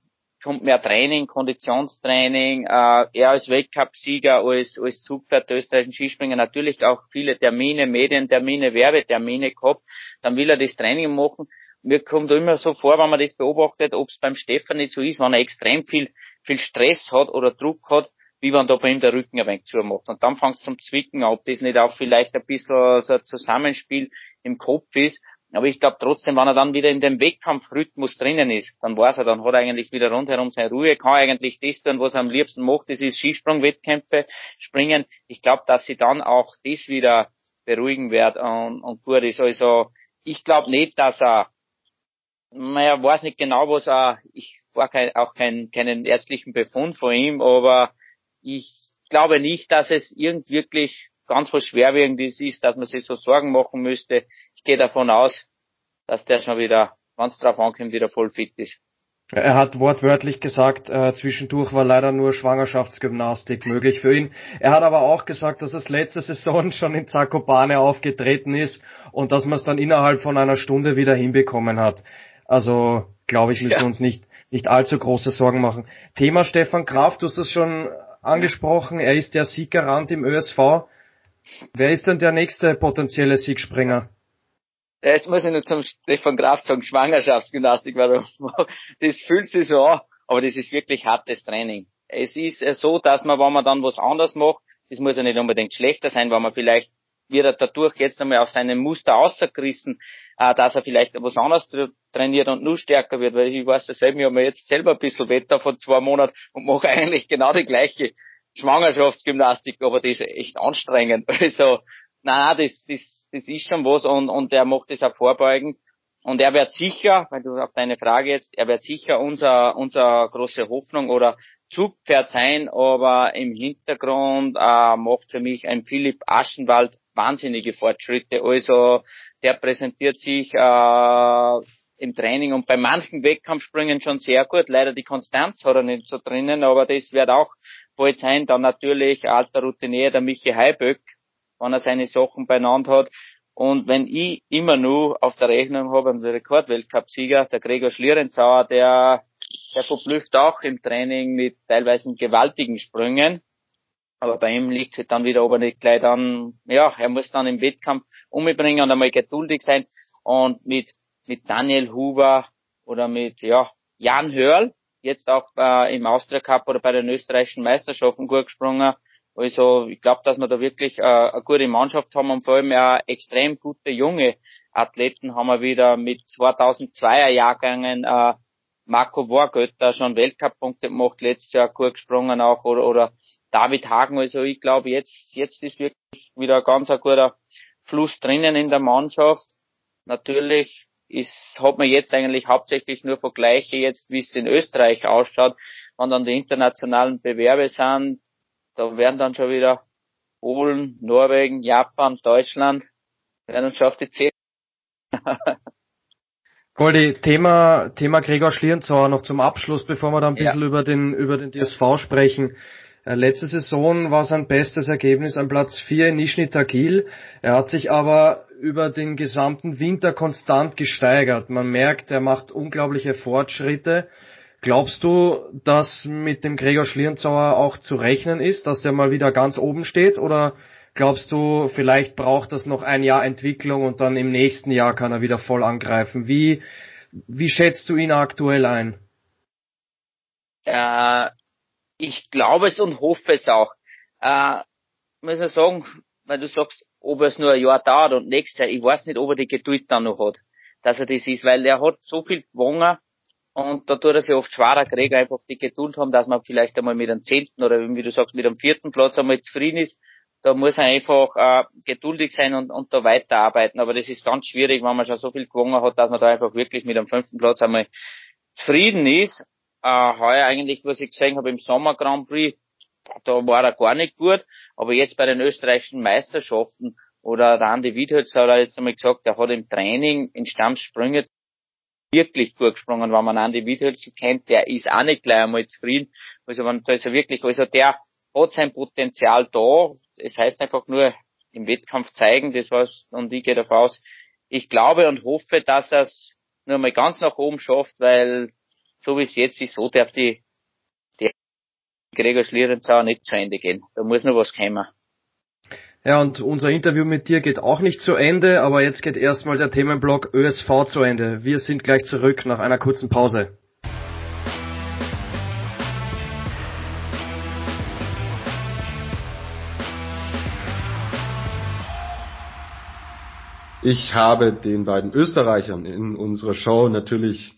kommt mehr Training, Konditionstraining, äh, er als Weltcup-Sieger, als, als Zugpferd der österreichischen Skispringer natürlich auch viele Termine, Medientermine, Werbetermine gehabt. Dann will er das Training machen mir kommt immer so vor, wenn man das beobachtet, ob es beim Stefan nicht so ist, wenn er extrem viel, viel Stress hat oder Druck hat, wie wenn da bei ihm der Rücken ein wenig zumacht. Und dann fängt es zum Zwicken, ob das nicht auch vielleicht ein bisschen so ein Zusammenspiel im Kopf ist. Aber ich glaube trotzdem, wenn er dann wieder in dem Wettkampfrhythmus drinnen ist, dann weiß er, dann hat er eigentlich wieder rundherum seine Ruhe, kann eigentlich das tun, was er am liebsten macht, das ist Skisprungwettkämpfe, springen. Ich glaube, dass sie dann auch das wieder beruhigen wird und, und gut ist. Also ich glaube nicht, dass er naja, weiß nicht genau, was er, ich war kein, auch kein, keinen ärztlichen Befund von ihm, aber ich glaube nicht, dass es irgend wirklich ganz was Schwerwiegendes ist, dass man sich so Sorgen machen müsste. Ich gehe davon aus, dass der schon wieder, wenn es drauf ankommt, wieder voll fit ist. Er hat wortwörtlich gesagt, äh, zwischendurch war leider nur Schwangerschaftsgymnastik möglich für ihn. Er hat aber auch gesagt, dass es letzte Saison schon in Zakopane aufgetreten ist und dass man es dann innerhalb von einer Stunde wieder hinbekommen hat. Also glaube ich, müssen ja. wir uns nicht, nicht allzu große Sorgen machen. Thema Stefan Kraft, du hast das schon angesprochen, er ist der Sieggarant im ÖSV. Wer ist denn der nächste potenzielle Siegspringer? Jetzt muss ich nur zum Stefan Graf sagen, Schwangerschaftsgymnastik, weil das fühlt sich so an, aber das ist wirklich hartes Training. Es ist so, dass man, wenn man dann was anderes macht, das muss ja nicht unbedingt schlechter sein, wenn man vielleicht wird er dadurch jetzt einmal aus seinem Muster rausgerissen, äh, dass er vielleicht was anderes trainiert und nur stärker wird, weil ich weiß ja selber, ich habe mir jetzt selber ein bisschen Wetter von zwei Monaten und mache eigentlich genau die gleiche Schwangerschaftsgymnastik, aber das ist echt anstrengend. Also, nein, das, das, das ist schon was und, und er macht das auch vorbeugend. Und er wird sicher, weil du auf deine Frage jetzt, er wird sicher unser, unser große Hoffnung oder Zugpferd sein, aber im Hintergrund äh, macht für mich ein Philipp Aschenwald wahnsinnige Fortschritte. Also der präsentiert sich äh, im Training und bei manchen Wettkampfsprüngen schon sehr gut. Leider die Konstanz hat er nicht so drinnen, aber das wird auch bald sein. Dann natürlich alter Routinier, der Michi Heiböck, wenn er seine Sachen beieinander hat. Und wenn ich immer nur auf der Rechnung habe, den Rekordweltcup-Sieger, der Gregor Schlierenzauer, der, der verblüfft auch im Training mit teilweise gewaltigen Sprüngen. Aber bei ihm liegt es dann wieder aber nicht gleich dann, ja, er muss dann im Wettkampf umbringen und einmal geduldig sein. Und mit, mit Daniel Huber oder mit, ja, Jan Hörl, jetzt auch äh, im Austria Cup oder bei den österreichischen Meisterschaften gut gesprungen. Also ich glaube, dass wir da wirklich äh, eine gute Mannschaft haben und vor allem ja extrem gute junge Athleten haben wir wieder mit 2002er Jahrgängen äh, Marco Wargötter schon Weltcup-Punkte gemacht, letztes Jahr gut gesprungen auch oder, oder David Hagen. Also ich glaube, jetzt, jetzt ist wirklich wieder ganz ein guter Fluss drinnen in der Mannschaft. Natürlich ist, hat man jetzt eigentlich hauptsächlich nur Vergleiche jetzt, wie es in Österreich ausschaut. Wenn dann die internationalen Bewerbe sind, da werden dann schon wieder Polen, Norwegen, Japan, Deutschland, werden uns schon auf die Zähne. Goldi, Thema, Thema Gregor Schlierenzauer noch zum Abschluss, bevor wir dann ein bisschen ja. über den, über den DSV sprechen. Äh, letzte Saison war sein bestes Ergebnis an Platz 4 in Nizhny Tagil. Er hat sich aber über den gesamten Winter konstant gesteigert. Man merkt, er macht unglaubliche Fortschritte. Glaubst du, dass mit dem Gregor Schlierenzauer auch zu rechnen ist, dass der mal wieder ganz oben steht? Oder glaubst du, vielleicht braucht das noch ein Jahr Entwicklung und dann im nächsten Jahr kann er wieder voll angreifen? Wie, wie schätzt du ihn aktuell ein? Äh, ich glaube es und hoffe es auch. Äh, muss ich sagen, weil du sagst, ob es nur ein Jahr dauert und nächstes Jahr, ich weiß nicht, ob er die Geduld dann noch hat, dass er das ist, weil er hat so viel gewonnen und da tut er sich oft schwerer kriegen, einfach die Geduld haben, dass man vielleicht einmal mit einem zehnten oder wie du sagst, mit einem vierten Platz einmal zufrieden ist. Da muss er einfach äh, geduldig sein und, und da weiterarbeiten. Aber das ist ganz schwierig, wenn man schon so viel gewonnen hat, dass man da einfach wirklich mit einem fünften Platz einmal zufrieden ist äh, heuer eigentlich, was ich gesehen habe im Sommer Grand Prix, da war er gar nicht gut, aber jetzt bei den österreichischen Meisterschaften oder der Andi Wiedholz hat er jetzt einmal gesagt, er hat im Training in Stammsprünge wirklich gut gesprungen, wenn man Andi Wiedholz kennt, der ist auch nicht gleich einmal zufrieden. Also man, da ist er wirklich, also der hat sein Potenzial da. Es heißt einfach nur im Wettkampf zeigen, das war's, und ich gehe davon aus, ich glaube und hoffe, dass er es nur mal ganz nach oben schafft, weil so wie es jetzt ist, so darf die, die Gregor Schlierenzauer nicht zu Ende gehen. Da muss noch was kommen. Ja, und unser Interview mit dir geht auch nicht zu Ende, aber jetzt geht erstmal der Themenblock ÖSV zu Ende. Wir sind gleich zurück nach einer kurzen Pause. Ich habe den beiden Österreichern in unserer Show natürlich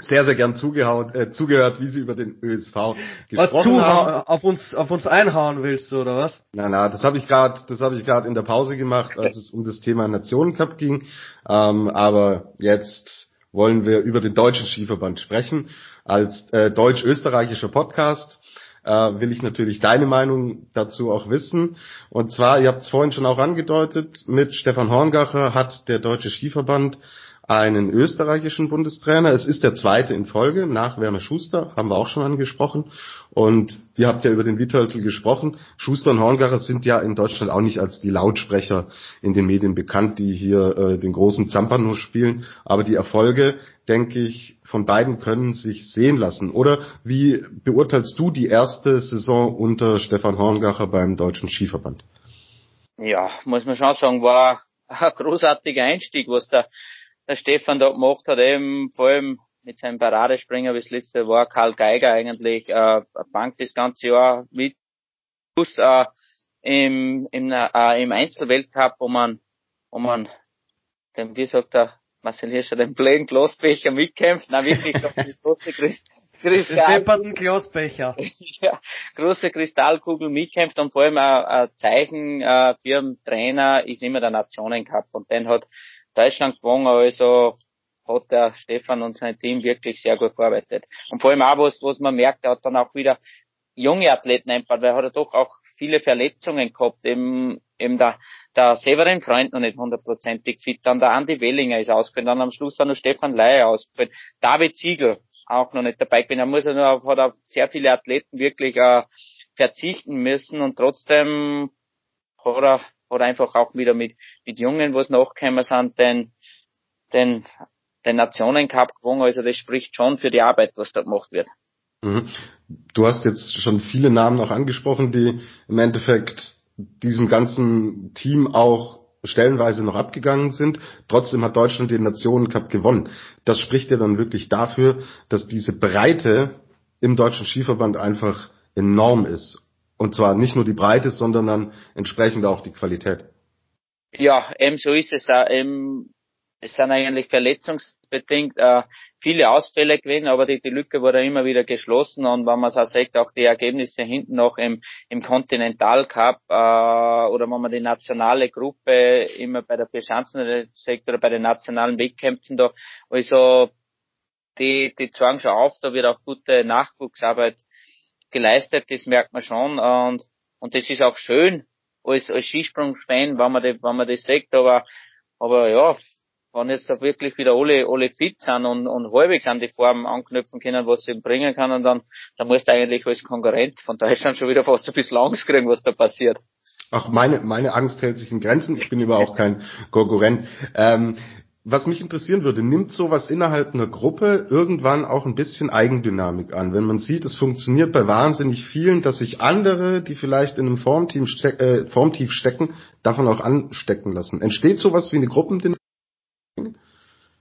sehr, sehr gern zugehauen, äh, zugehört, wie sie über den ÖSV gesprochen was, haben. Auf uns, auf uns einhauen willst du, oder was? Na, na, das habe ich gerade, das habe ich gerade in der Pause gemacht, als es um das Thema Nationencup ging. Ähm, aber jetzt wollen wir über den deutschen Skiverband sprechen. Als äh, deutsch-österreichischer Podcast äh, will ich natürlich deine Meinung dazu auch wissen. Und zwar, ihr habt es vorhin schon auch angedeutet, mit Stefan Horngacher hat der Deutsche Skiverband einen österreichischen Bundestrainer. Es ist der zweite in Folge nach Werner Schuster, haben wir auch schon angesprochen. Und ihr habt ja über den Witthölzel gesprochen. Schuster und Horngacher sind ja in Deutschland auch nicht als die Lautsprecher in den Medien bekannt, die hier äh, den großen Zampano spielen. Aber die Erfolge, denke ich, von beiden können sich sehen lassen. Oder wie beurteilst du die erste Saison unter Stefan Horngacher beim Deutschen Skiverband? Ja, muss man schon sagen, war ein großartiger Einstieg, was der, der Stefan da gemacht hat, eben vor allem mit seinem Paradespringer, wie es letzte war, Karl Geiger eigentlich, äh, bankt das ganze Jahr mit, plus äh, im, im, äh, im Einzelweltcup, wo man, wo man, dem, wie sagt der Marcel Hirscher, den blöden Glasbecher mitkämpft, na wirklich, die große Christ, Kristall. Glasbecher. ja, große Kristallkugel mitkämpft und vor allem ein, ein Zeichen äh, für den Trainer ist immer der Nationencup und den hat Deutschland gewonnen, also hat der Stefan und sein Team wirklich sehr gut gearbeitet. Und vor allem auch, was, was man merkt, er hat dann auch wieder junge Athleten einfach, weil er hat er doch auch viele Verletzungen gehabt. Eben, eben der, der Severin Freund noch nicht hundertprozentig fit, dann der Andi Wellinger ist ausgefallen, dann am Schluss auch noch Stefan Leier ausgefallen, David Ziegel auch noch nicht dabei gewesen. Er muss ja nur auf, hat auf sehr viele Athleten wirklich äh, verzichten müssen und trotzdem hat er, hat er einfach auch wieder mit, mit Jungen, was nachgekommen sind, den, den den Nationencup gewonnen. Also das spricht schon für die Arbeit, was da gemacht wird. Mhm. Du hast jetzt schon viele Namen auch angesprochen, die im Endeffekt diesem ganzen Team auch stellenweise noch abgegangen sind. Trotzdem hat Deutschland den Nationencup gewonnen. Das spricht ja dann wirklich dafür, dass diese Breite im deutschen Skiverband einfach enorm ist. Und zwar nicht nur die Breite, sondern dann entsprechend auch die Qualität. Ja, eben so ist es. Auch. Eben, es sind eigentlich verletzungsbedingt äh, viele Ausfälle gewesen, aber die, die Lücke wurde immer wieder geschlossen und wenn man es auch sagt, auch die Ergebnisse hinten noch im, im Continental Cup äh, oder wenn man die nationale Gruppe immer bei der Vierschanzen sagt oder bei den nationalen Wettkämpfen da, also die, die zeigen schon auf, da wird auch gute Nachwuchsarbeit geleistet, das merkt man schon und, und das ist auch schön als, als Skisprung-Fan, wenn man, die, wenn man das sagt, aber, aber ja, wenn jetzt da wirklich wieder alle, alle fit sind und, und halbwegs an die Form anknüpfen können, was sie bringen können, dann, dann musst du eigentlich als Konkurrent von Deutschland schon wieder fast ein bisschen Angst kriegen, was da passiert. Ach, meine, meine Angst hält sich in Grenzen. Ich bin aber auch kein Konkurrent. Ähm, was mich interessieren würde, nimmt sowas innerhalb einer Gruppe irgendwann auch ein bisschen Eigendynamik an? Wenn man sieht, es funktioniert bei wahnsinnig vielen, dass sich andere, die vielleicht in einem Formteam ste äh, Formtief stecken, davon auch anstecken lassen. Entsteht sowas wie eine Gruppendynamik?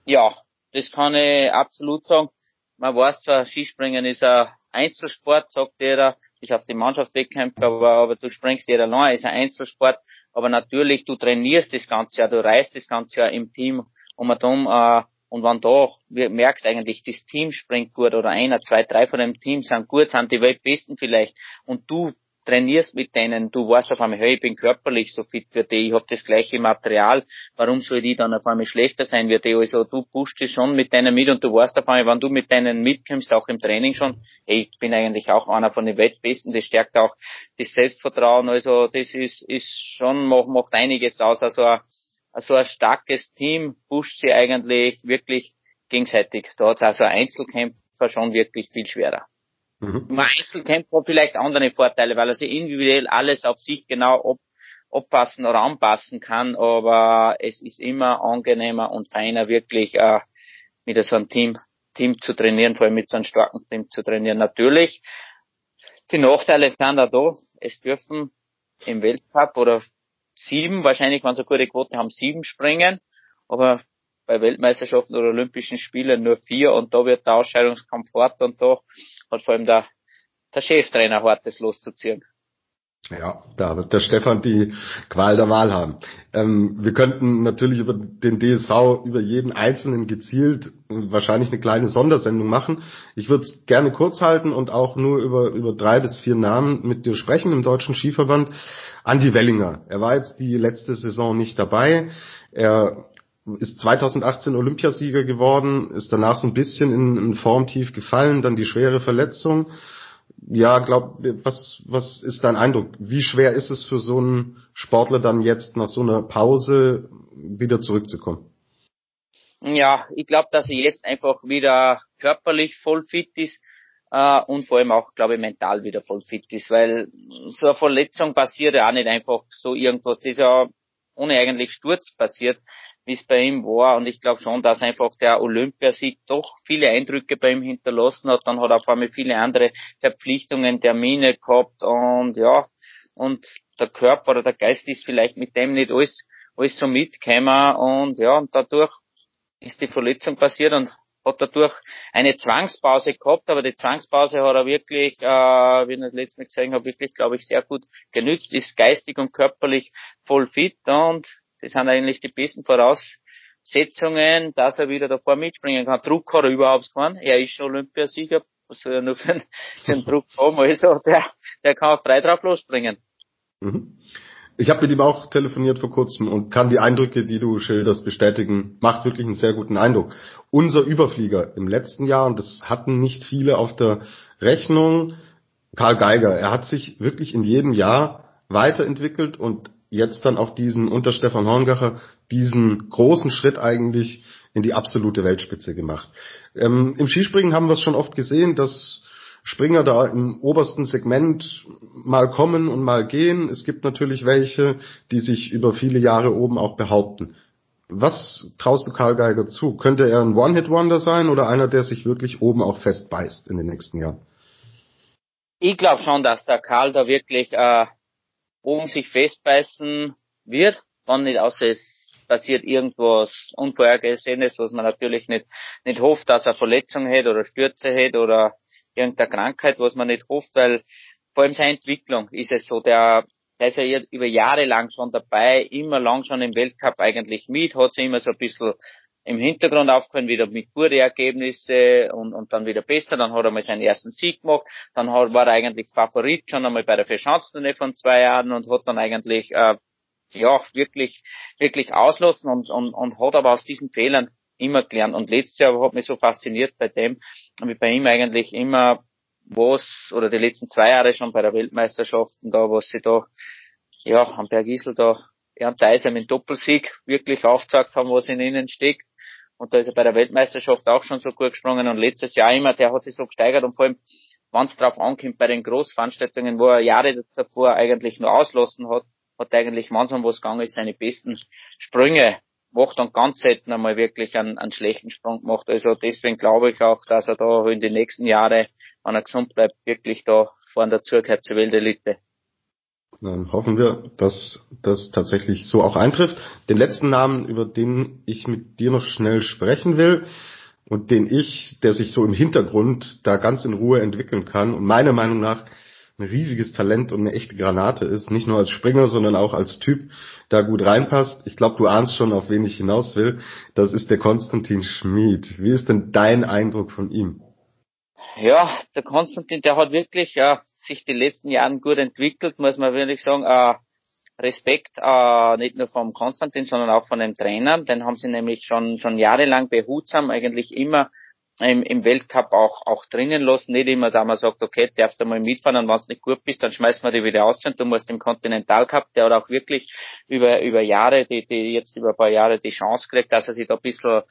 Ja, das kann ich absolut sagen. Man weiß zwar, Skispringen ist ein Einzelsport, sagt jeder, ist auf die Mannschaft wegkämpft, aber, aber du springst jeder allein, ist ein Einzelsport. Aber natürlich, du trainierst das ganze Jahr, du reist das ganze Jahr im Team und um, äh, und wenn da merkst eigentlich, das Team springt gut oder einer, zwei, drei von dem Team sind gut, sind die Weltbesten vielleicht. Und du trainierst mit denen, du weißt auf einmal, hey, ich bin körperlich so fit wie die, ich habe das gleiche Material, warum soll die dann auf einmal schlechter sein wie die? Also du pushst dich schon mit denen mit und du weißt auf einmal, wenn du mit denen mitkommst, auch im Training schon, hey, ich bin eigentlich auch einer von den Weltbesten, das stärkt auch das Selbstvertrauen, also das ist, ist schon, macht, macht einiges aus, also so ein starkes Team pusht sie eigentlich wirklich gegenseitig. Da hat es also Einzelkämpfer schon wirklich viel schwerer. Mhm. Im Einzelkämpfer vielleicht andere Vorteile, weil er sich individuell alles auf sich genau ob, abpassen oder anpassen kann, aber es ist immer angenehmer und feiner wirklich äh, mit so einem Team, Team zu trainieren, vor allem mit so einem starken Team zu trainieren. Natürlich, die Nachteile sind da da. Es dürfen im Weltcup oder sieben, wahrscheinlich, wenn sie eine gute Quote haben, sieben springen, aber bei Weltmeisterschaften oder Olympischen Spielen nur vier und da wird der Ausscheidungskampf hart und da hat vor allem der, der Cheftrainer hartes loszuziehen. Ja, da wird der Stefan die Qual der Wahl haben. Ähm, wir könnten natürlich über den DSV, über jeden Einzelnen gezielt wahrscheinlich eine kleine Sondersendung machen. Ich würde es gerne kurz halten und auch nur über, über drei bis vier Namen mit dir sprechen im Deutschen Skiverband. Andi Wellinger. Er war jetzt die letzte Saison nicht dabei. Er ist 2018 Olympiasieger geworden, ist danach so ein bisschen in, in Formtief gefallen, dann die schwere Verletzung. Ja, glaub, was, was ist dein Eindruck? Wie schwer ist es für so einen Sportler dann jetzt nach so einer Pause wieder zurückzukommen? Ja, ich glaube, dass er jetzt einfach wieder körperlich voll fit ist äh, und vor allem auch, glaube ich, mental wieder voll fit ist, weil so eine Verletzung passiert ja auch nicht einfach so irgendwas. Das ist ja ohne eigentlich Sturz passiert wie es bei ihm war. Und ich glaube schon, dass einfach der Olympiasieg doch viele Eindrücke bei ihm hinterlassen hat. Dann hat er auf einmal viele andere Verpflichtungen, Termine gehabt und ja, und der Körper oder der Geist ist vielleicht mit dem nicht alles, alles so mitgekommen und ja, und dadurch ist die Verletzung passiert und hat dadurch eine Zwangspause gehabt, aber die Zwangspause hat er wirklich, äh, wie ich das letzte Mal gesehen habe, wirklich, glaube ich, sehr gut genützt, ist geistig und körperlich voll fit und das sind eigentlich die besten Voraussetzungen, dass er wieder davor mitspringen kann. Druck hat er überhaupt keinen. Er ist schon Olympiasieger, was soll er nur für einen Druck haben? Also der, der kann frei drauf losspringen. Mhm. Ich habe mit ihm auch telefoniert vor kurzem und kann die Eindrücke, die du schilderst, bestätigen. Macht wirklich einen sehr guten Eindruck. Unser Überflieger im letzten Jahr, und das hatten nicht viele auf der Rechnung, Karl Geiger, er hat sich wirklich in jedem Jahr weiterentwickelt und jetzt dann auch diesen unter Stefan Horngacher diesen großen Schritt eigentlich in die absolute Weltspitze gemacht. Ähm, Im Skispringen haben wir es schon oft gesehen, dass Springer da im obersten Segment mal kommen und mal gehen. Es gibt natürlich welche, die sich über viele Jahre oben auch behaupten. Was traust du Karl Geiger zu? Könnte er ein One-Hit-Wonder sein oder einer, der sich wirklich oben auch festbeißt in den nächsten Jahren? Ich glaube schon, dass der Karl da wirklich äh, oben sich festbeißen wird, wann nicht außer es passiert irgendwas Unvorhergesehenes, was man natürlich nicht, nicht hofft, dass er Verletzungen hat oder Stürze hat oder irgendeine Krankheit, was man nicht hofft, weil vor allem seine Entwicklung ist es so, der, der ist ja über Jahre lang schon dabei, immer lang schon im Weltcup eigentlich mit, hat sich immer so ein bisschen im Hintergrund aufgehört, wieder mit gute Ergebnisse und, und dann wieder besser. Dann hat er mal seinen ersten Sieg gemacht. Dann hat, war er eigentlich Favorit schon einmal bei der Verschanzturne von zwei Jahren und hat dann eigentlich äh, ja wirklich wirklich auslassen und, und, und hat aber aus diesen Fehlern immer gelernt. Und letztes Jahr hat mich so fasziniert bei dem, wie bei ihm eigentlich immer was, oder die letzten zwei Jahre schon bei der Weltmeisterschaften da, was sie da, ja, am Berg Isel da, und Deiser mit Doppelsieg wirklich aufgezeigt haben, was in ihnen steckt. Und da ist er bei der Weltmeisterschaft auch schon so gut gesprungen und letztes Jahr immer, der hat sich so gesteigert und vor allem, wenn es drauf ankommt, bei den Großveranstaltungen, wo er Jahre davor eigentlich nur auslassen hat, hat eigentlich manchmal was gegangen ist, seine besten Sprünge macht dann ganz selten einmal wirklich einen, einen schlechten Sprung gemacht. Also deswegen glaube ich auch, dass er da in den nächsten Jahren, wenn er gesund bleibt, wirklich da vorne dazugehört zur Weltelite. Dann hoffen wir, dass das tatsächlich so auch eintrifft. Den letzten Namen, über den ich mit dir noch schnell sprechen will und den ich, der sich so im Hintergrund da ganz in Ruhe entwickeln kann und meiner Meinung nach ein riesiges Talent und eine echte Granate ist, nicht nur als Springer, sondern auch als Typ, da gut reinpasst. Ich glaube, du ahnst schon, auf wen ich hinaus will. Das ist der Konstantin Schmid. Wie ist denn dein Eindruck von ihm? Ja, der Konstantin, der hat wirklich ja, sich die letzten Jahren gut entwickelt, muss man wirklich sagen. Äh, Respekt äh, nicht nur vom Konstantin, sondern auch von dem Trainer. Den haben sie nämlich schon schon jahrelang behutsam eigentlich immer im, im Weltcup auch, auch drinnen lassen. Nicht immer, da man sagt, okay, darfst du mal mitfahren und wenn du nicht gut bist, dann schmeißen wir dich wieder aus und du musst im Continental Cup, der hat auch wirklich über, über Jahre, die, die jetzt über ein paar Jahre die Chance kriegt, dass er sich da ein bisschen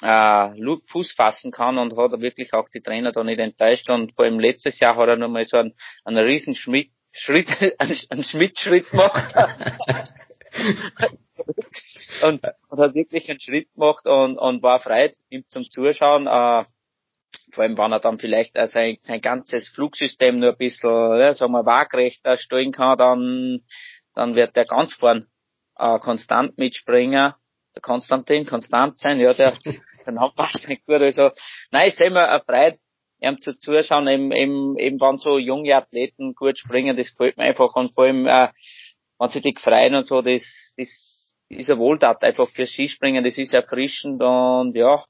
äh, Fuß fassen kann und hat wirklich auch die Trainer da nicht enttäuscht und vor allem letztes Jahr hat er nochmal so einen, einen riesen Schmidt, Schritt, einen, einen Schmidt-Schritt gemacht. und, und hat wirklich einen Schritt gemacht und, und war frei ihm zum Zuschauen. Äh, vor allem, wenn er dann vielleicht äh, sein, sein ganzes Flugsystem nur ein bisschen, ja, sagen wir, waagrechter stellen kann, dann, dann wird er ganz vorn äh, konstant mitspringen. Der Konstantin, konstant sein, ja, der, der Name passt nicht gut. Also, nein, ist immer erfreut, ihm zu zuschauen, eben, eben, eben wenn so junge Athleten gut springen, das gefällt mir einfach und vor allem, äh, wenn sie dich freuen und so, das, das ist eine Wohltat einfach fürs Skispringen, das ist erfrischend und ja,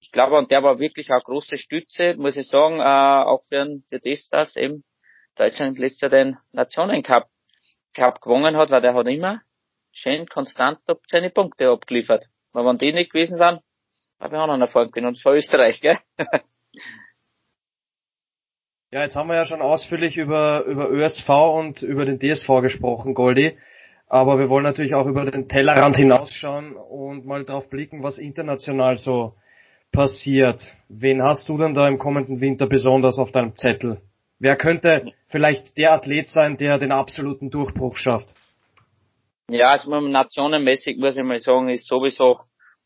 ich glaube, und der war wirklich eine große Stütze, muss ich sagen, äh, auch für, für das, dass eben Deutschland letztes Jahr den Nationencup Cup gewonnen hat, weil der hat immer schön konstant seine Punkte abgeliefert. Aber wenn die nicht gewesen wären, habe ich auch noch einen Erfolg gewinnen, und zwar Österreich, gell? Ja, jetzt haben wir ja schon ausführlich über, über ÖSV und über den DSV gesprochen, Goldi. Aber wir wollen natürlich auch über den Tellerrand hinausschauen und mal drauf blicken, was international so passiert. Wen hast du denn da im kommenden Winter besonders auf deinem Zettel? Wer könnte vielleicht der Athlet sein, der den absoluten Durchbruch schafft? Ja, also nationenmäßig muss ich mal sagen, ist sowieso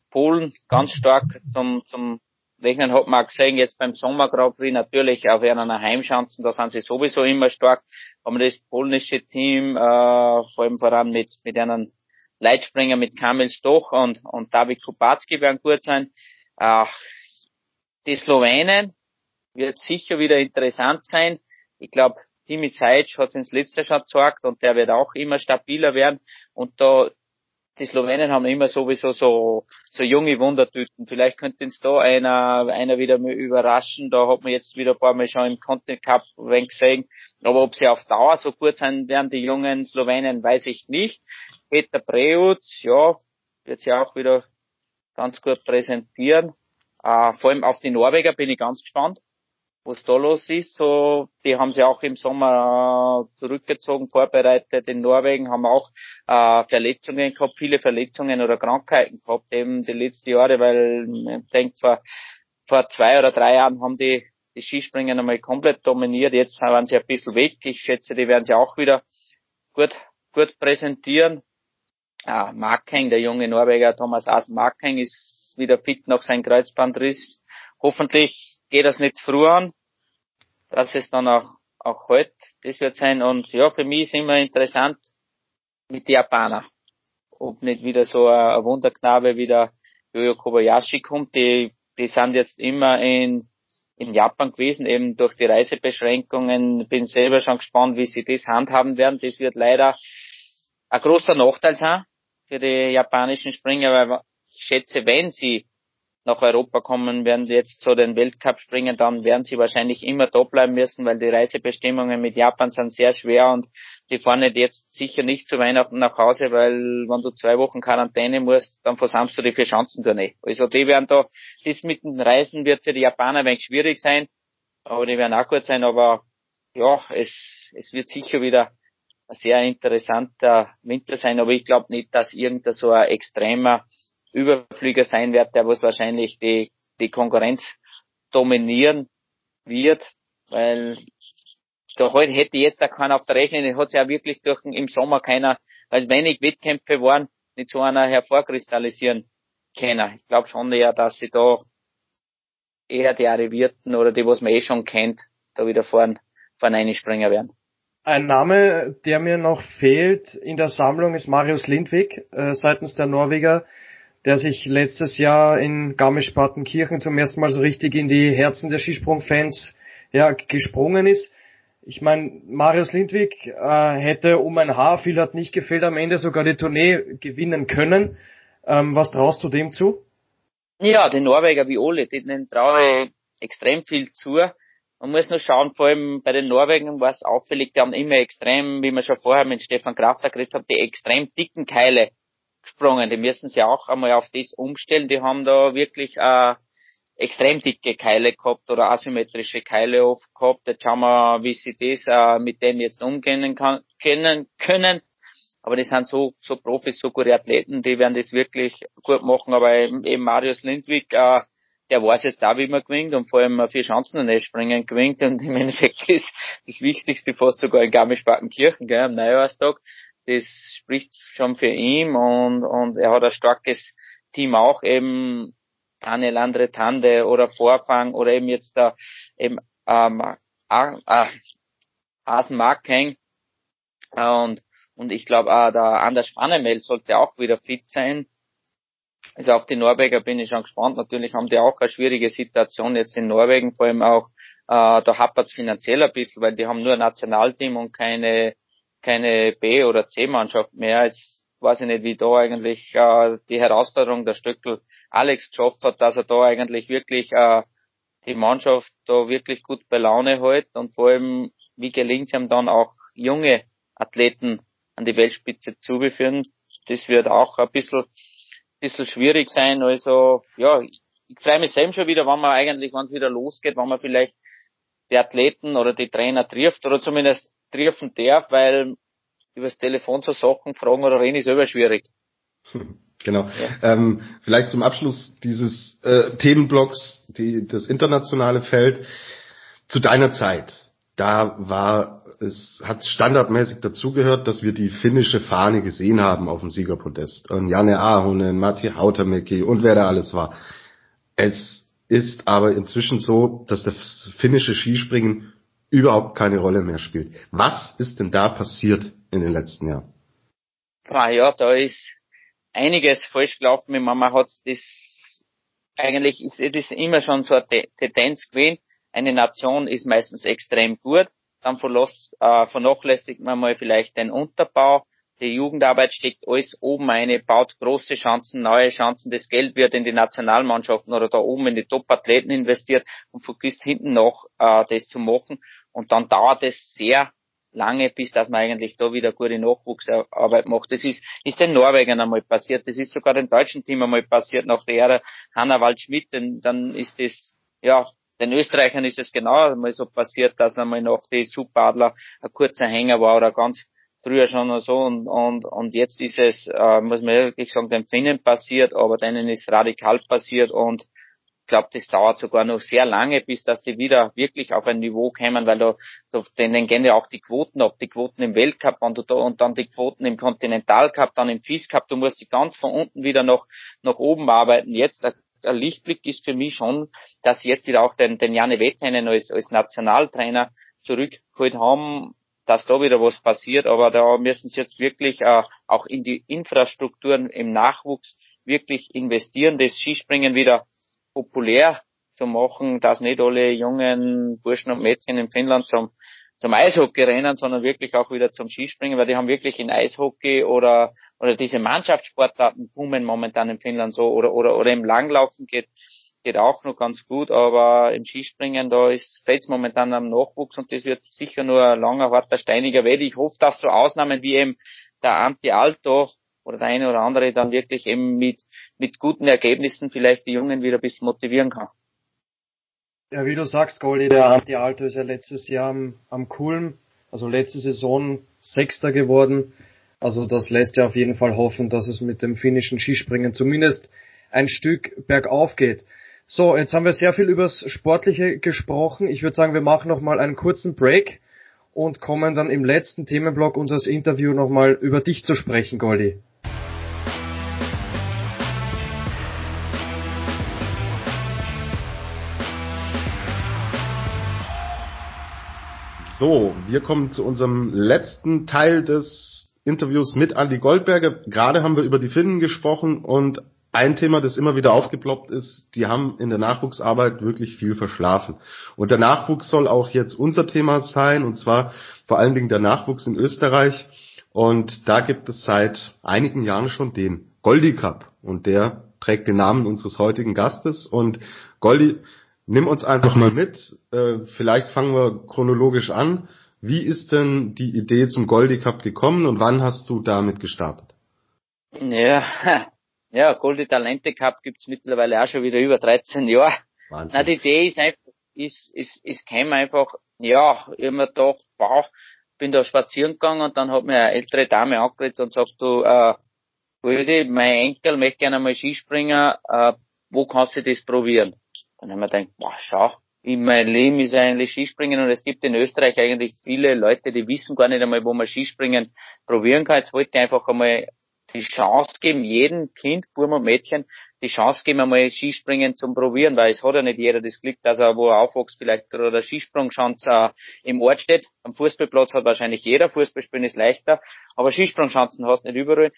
Polen ganz stark zum, zum rechnen hat man auch gesehen, jetzt beim Sommer Grand Prix natürlich auf einer Heimschanzen, da sind sie sowieso immer stark, aber das polnische Team, äh, vor allem voran mit, mit einem Leitspringer mit Kamil Stoch und, und David Kubacki werden gut sein. Äh, die Slowenen wird sicher wieder interessant sein. Ich glaube, Timi Zajic hat es ins letzte schon gezeigt und der wird auch immer stabiler werden. Und da die Slowenen haben immer sowieso so, so junge Wundertüten. Vielleicht könnte uns da einer, einer wieder mal überraschen. Da hat man jetzt wieder ein paar Mal schon im Content Cup wenn gesehen. Aber ob sie auf Dauer so gut sein werden, die jungen Slowenen, weiß ich nicht. Peter Preutz, ja, wird sie auch wieder ganz gut präsentieren. Uh, vor allem auf die Norweger bin ich ganz gespannt was da los ist. So, die haben sie auch im Sommer äh, zurückgezogen, vorbereitet. In Norwegen haben auch äh, Verletzungen gehabt, viele Verletzungen oder Krankheiten gehabt, eben die letzten Jahre, weil ich denke, vor, vor zwei oder drei Jahren haben die die Skispringen einmal komplett dominiert. Jetzt waren sie ein bisschen weg. Ich schätze, die werden sie auch wieder gut, gut präsentieren. Ja, Markeng, der junge Norweger Thomas As Markeng ist wieder fit nach seinem Kreuzbandriss. Hoffentlich geht das nicht früh an, dass es dann auch, auch heute das wird sein. Und ja, für mich ist immer interessant mit den Japaner. Ob nicht wieder so ein Wunderknabe wie der Yoyo Kobayashi kommt, die, die sind jetzt immer in, in Japan gewesen, eben durch die Reisebeschränkungen. Bin selber schon gespannt, wie sie das handhaben werden. Das wird leider ein großer Nachteil sein für die japanischen Springer, weil ich schätze, wenn sie nach Europa kommen, werden jetzt zu den Weltcup springen, dann werden sie wahrscheinlich immer da bleiben müssen, weil die Reisebestimmungen mit Japan sind sehr schwer und die fahren nicht jetzt sicher nicht zu Weihnachten nach Hause, weil wenn du zwei Wochen Quarantäne musst, dann versammst du die vier Schanzentournee. Also die werden da, das mit den Reisen wird für die Japaner ein wenig schwierig sein, aber die werden auch gut sein, aber ja, es, es wird sicher wieder ein sehr interessanter Winter sein, aber ich glaube nicht, dass irgendein so ein extremer Überflüger sein wird, der was wahrscheinlich die, die Konkurrenz dominieren wird, weil da heute hätte jetzt da keiner auf der Rechnung, es hat sich ja wirklich durch im Sommer keiner, weil wenig Wettkämpfe waren, nicht so einer hervorkristallisieren können. Ich glaube schon eher, dass sie da eher die Arrivierten oder die, was man eh schon kennt, da wieder vorn, vorn einspringen werden. Ein Name, der mir noch fehlt in der Sammlung, ist Marius Lindwig äh, seitens der Norweger der sich letztes Jahr in Garmisch-Partenkirchen zum ersten Mal so richtig in die Herzen der Skisprungfans ja, gesprungen ist. Ich meine, Marius Lindwig äh, hätte um ein Haar, viel hat nicht gefehlt, am Ende sogar die Tournee gewinnen können. Ähm, was traust du dem zu? Ja, die Norweger wie alle, denen traue ich extrem viel zu. Man muss nur schauen, vor allem bei den Norwegen war es auffällig, die haben immer extrem, wie wir schon vorher mit Stefan Krafter geredet haben, die extrem dicken Keile gesprungen. Die müssen sich auch einmal auf das umstellen. Die haben da wirklich äh, extrem dicke Keile gehabt oder asymmetrische Keile oft gehabt. Jetzt schauen wir, wie sie das äh, mit dem jetzt umgehen kann, können, können. Aber die sind so, so Profis, so gute Athleten, die werden das wirklich gut machen. Aber eben Marius Lindwig, äh, der weiß jetzt da, wie man gewinnt und vor allem vier Chancen in springen gewinnt und im Endeffekt ist das Wichtigste fast sogar in Garmisch-Partenkirchen, gell, am Neujahrstag das spricht schon für ihn und, und er hat ein starkes Team auch eben Daniel Andre Tande oder Vorfang oder eben jetzt der eben ähm, äh, Asen Markeng und und ich glaube auch der Anders Spannemel sollte auch wieder fit sein. Also auf die Norweger bin ich schon gespannt. Natürlich haben die auch eine schwierige Situation jetzt in Norwegen, vor allem auch äh, da hapert es finanziell ein bisschen, weil die haben nur ein Nationalteam und keine keine B- oder C-Mannschaft mehr. Jetzt weiß ich nicht, wie da eigentlich äh, die Herausforderung der Stöckel Alex geschafft hat, dass er da eigentlich wirklich äh, die Mannschaft da wirklich gut bei Laune hält und vor allem, wie gelingt es ihm dann auch junge Athleten an die Weltspitze zu beführen. Das wird auch ein bisschen, bisschen schwierig sein. Also, ja, ich freue mich selbst schon wieder, wenn man eigentlich, wenn es wieder losgeht, wenn man vielleicht die Athleten oder die Trainer trifft oder zumindest treffen darf, weil übers Telefon so Sachen fragen oder reden ist immer schwierig. Genau. Ja. Ähm, vielleicht zum Abschluss dieses äh, Themenblocks, die, das internationale Feld. Zu deiner Zeit, da war es hat standardmäßig dazugehört, dass wir die finnische Fahne gesehen haben auf dem Siegerpodest. Und Janne Ahonen, Matti Hautamäki und wer da alles war. Es ist aber inzwischen so, dass das finnische Skispringen überhaupt keine Rolle mehr spielt. Was ist denn da passiert in den letzten Jahren? Ah ja, da ist einiges falsch gelaufen. Man hat das eigentlich ist das immer schon so eine Tendenz gewesen. Eine Nation ist meistens extrem gut, dann äh, vernachlässigt man mal vielleicht den Unterbau, die Jugendarbeit steckt alles oben eine, baut große Chancen, neue Chancen, das Geld wird in die Nationalmannschaften oder da oben in die Top-Athleten investiert und vergisst hinten noch äh, das zu machen. Und dann dauert es sehr lange, bis dass man eigentlich da wieder gute Nachwuchsarbeit macht. Das ist, ist den Norwegern einmal passiert, das ist sogar den deutschen Team einmal passiert, nach der Ära Hanna Waldschmidt, denn dann ist das, ja, den Österreichern ist es genau einmal so passiert, dass einmal nach die Superadler ein kurzer Hänger war oder ganz früher schon so und, und, und jetzt ist es, äh, muss man wirklich sagen, den Finnen passiert, aber denen ist radikal passiert und ich glaube, das dauert sogar noch sehr lange, bis dass die wieder wirklich auf ein Niveau kommen, weil da, da denen gehen ja auch die Quoten ab, die Quoten im Weltcup und, da, und dann die Quoten im Kontinentalcup, dann im FIS Cup, du musst die ganz von unten wieder nach, nach oben arbeiten. Jetzt der, der Lichtblick ist für mich schon, dass sie jetzt wieder auch den, den Janne Wettinen als, als Nationaltrainer zurückgeholt haben, dass da wieder was passiert, aber da müssen sie jetzt wirklich äh, auch in die Infrastrukturen im Nachwuchs wirklich investieren, das Skispringen wieder populär zu machen, dass nicht alle jungen Burschen und Mädchen in Finnland zum, zum Eishockey rennen, sondern wirklich auch wieder zum Skispringen, weil die haben wirklich in Eishockey oder, oder diese Mannschaftssportarten boomen momentan in Finnland so oder, oder, oder im Langlaufen geht geht auch noch ganz gut, aber im Skispringen, da fällt momentan am Nachwuchs und das wird sicher nur ein langer, harter, steiniger Weg. Ich hoffe, dass so Ausnahmen wie eben der Anti Alto oder der eine oder andere dann wirklich eben mit, mit guten Ergebnissen vielleicht die Jungen wieder ein bisschen motivieren kann. Ja, wie du sagst, Goldi, der Anti Alto ist ja letztes Jahr am, am Kulm, also letzte Saison Sechster geworden. Also das lässt ja auf jeden Fall hoffen, dass es mit dem finnischen Skispringen zumindest ein Stück bergauf geht. So, jetzt haben wir sehr viel übers Sportliche gesprochen. Ich würde sagen, wir machen nochmal einen kurzen Break und kommen dann im letzten Themenblock unseres Interviews nochmal über dich zu sprechen, Goldi. So, wir kommen zu unserem letzten Teil des Interviews mit Andy Goldberger. Gerade haben wir über die Finnen gesprochen und ein Thema, das immer wieder aufgeploppt ist, die haben in der Nachwuchsarbeit wirklich viel verschlafen. Und der Nachwuchs soll auch jetzt unser Thema sein, und zwar vor allen Dingen der Nachwuchs in Österreich. Und da gibt es seit einigen Jahren schon den Goldi Cup. Und der trägt den Namen unseres heutigen Gastes. Und Goldi, nimm uns einfach mal mit. Äh, vielleicht fangen wir chronologisch an. Wie ist denn die Idee zum Goldi Cup gekommen und wann hast du damit gestartet? Ja, ja, Goldi Talente Cup gibt's mittlerweile auch schon wieder über 13 Jahre. Wahnsinn. Na, die Idee ist einfach, ist, ist, ist käme einfach, ja, immer doch, wow, bin da spazieren gegangen und dann hat mir eine ältere Dame angeredet und sagt, du, äh, Goldi, mein Enkel möchte gerne mal Skispringen, äh, wo kannst du das probieren? Dann haben wir gedacht, wow, schau, in meinem Leben ist eigentlich Skispringen und es gibt in Österreich eigentlich viele Leute, die wissen gar nicht einmal, wo man Skispringen probieren kann. Jetzt wollte ich einfach einmal die Chance geben, jedem Kind, Burm und Mädchen, die Chance geben, einmal Skispringen zum Probieren, weil es hat ja nicht jeder das Glück, dass er, wo er aufwächst, vielleicht oder der Skisprungschanz äh, im Ort steht. Am Fußballplatz hat wahrscheinlich jeder, Fußballspielen ist leichter, aber Skisprungschanzen hast du nicht überall.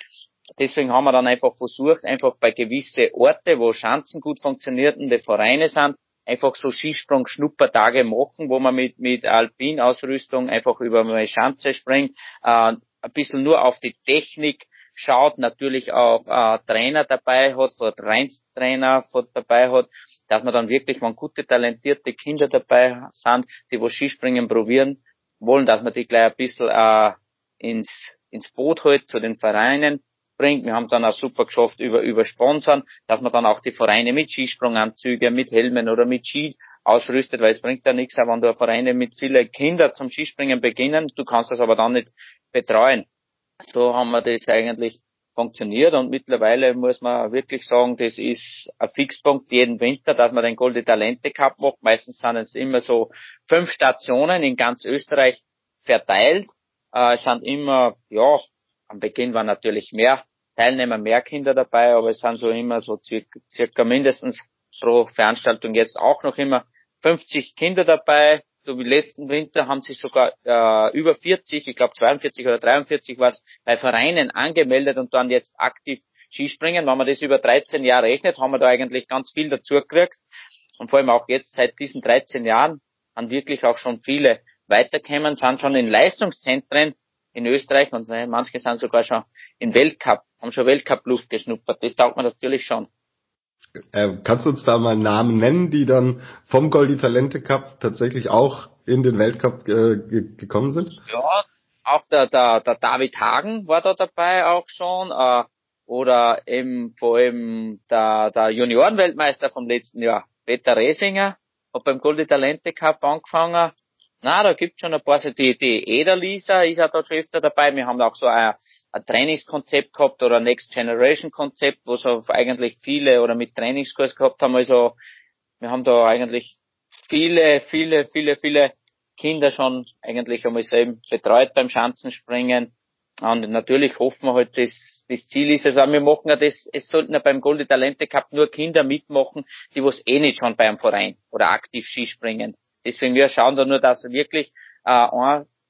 Deswegen haben wir dann einfach versucht, einfach bei gewisse Orte, wo Schanzen gut funktionierten, die Vereine sind, einfach so Skisprung-Schnuppertage machen, wo man mit, mit Alpinausrüstung einfach über eine Schanze springt, äh, ein bisschen nur auf die Technik schaut, natürlich auch äh, Trainer dabei hat, Vereinstrainer dabei hat, dass man dann wirklich, wenn gute, talentierte Kinder dabei sind, die wo Skispringen probieren wollen, dass man die gleich ein bisschen äh, ins, ins Boot holt zu den Vereinen bringt. Wir haben dann auch super geschafft über, über Sponsoren, dass man dann auch die Vereine mit Skisprunganzügen, mit Helmen oder mit Ski ausrüstet, weil es bringt ja nichts, wenn du Vereine mit vielen Kindern zum Skispringen beginnen, du kannst das aber dann nicht betreuen so haben wir das eigentlich funktioniert und mittlerweile muss man wirklich sagen, das ist ein Fixpunkt jeden Winter, dass man den Golden Talente Cup macht. Meistens sind es immer so fünf Stationen in ganz Österreich verteilt. Äh, es sind immer, ja, am Beginn waren natürlich mehr Teilnehmer, mehr Kinder dabei, aber es sind so immer so circa, circa mindestens pro Veranstaltung jetzt auch noch immer 50 Kinder dabei. So wie letzten Winter haben sich sogar äh, über 40, ich glaube 42 oder 43 was bei Vereinen angemeldet und dann jetzt aktiv Skispringen. Wenn man das über 13 Jahre rechnet, haben wir da eigentlich ganz viel dazu gekriegt. Und vor allem auch jetzt seit diesen 13 Jahren haben wirklich auch schon viele weiterkommen, sind schon in Leistungszentren in Österreich und ne, manche sind sogar schon in Weltcup, haben schon Weltcup-Luft geschnuppert. Das taugt man natürlich schon. Äh, kannst du uns da mal Namen nennen, die dann vom Goldi Talente Cup tatsächlich auch in den Weltcup äh, gekommen sind? Ja, auch der, der, der David Hagen war da dabei auch schon. Äh, oder eben vor allem der, der Juniorenweltmeister vom letzten Jahr, Peter Resinger, hat beim Goldi Talente Cup angefangen. Na, da gibt's schon ein paar, die, die Ederlisa ist ja da schon öfter dabei. Wir haben auch so ein, ein Trainingskonzept gehabt oder ein Next Generation Konzept, wo so eigentlich viele oder mit Trainingskurs gehabt haben. Also, wir haben da eigentlich viele, viele, viele, viele Kinder schon eigentlich einmal selber betreut beim Schanzenspringen. Und natürlich hoffen wir halt, dass das Ziel ist es, also wir machen ja das, es sollten ja beim Golden Talente Cup nur Kinder mitmachen, die was eh nicht schon beim Verein oder aktiv Skispringen. Deswegen wir schauen da nur, dass wirklich, äh,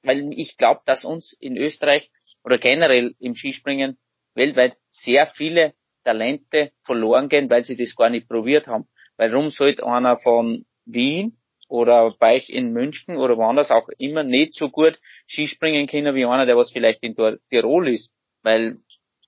weil ich glaube, dass uns in Österreich oder generell im Skispringen weltweit sehr viele Talente verloren gehen, weil sie das gar nicht probiert haben. Warum sollte einer von Wien oder bei euch in München oder woanders auch immer nicht so gut Skispringen können wie einer, der was vielleicht in Tirol ist? Weil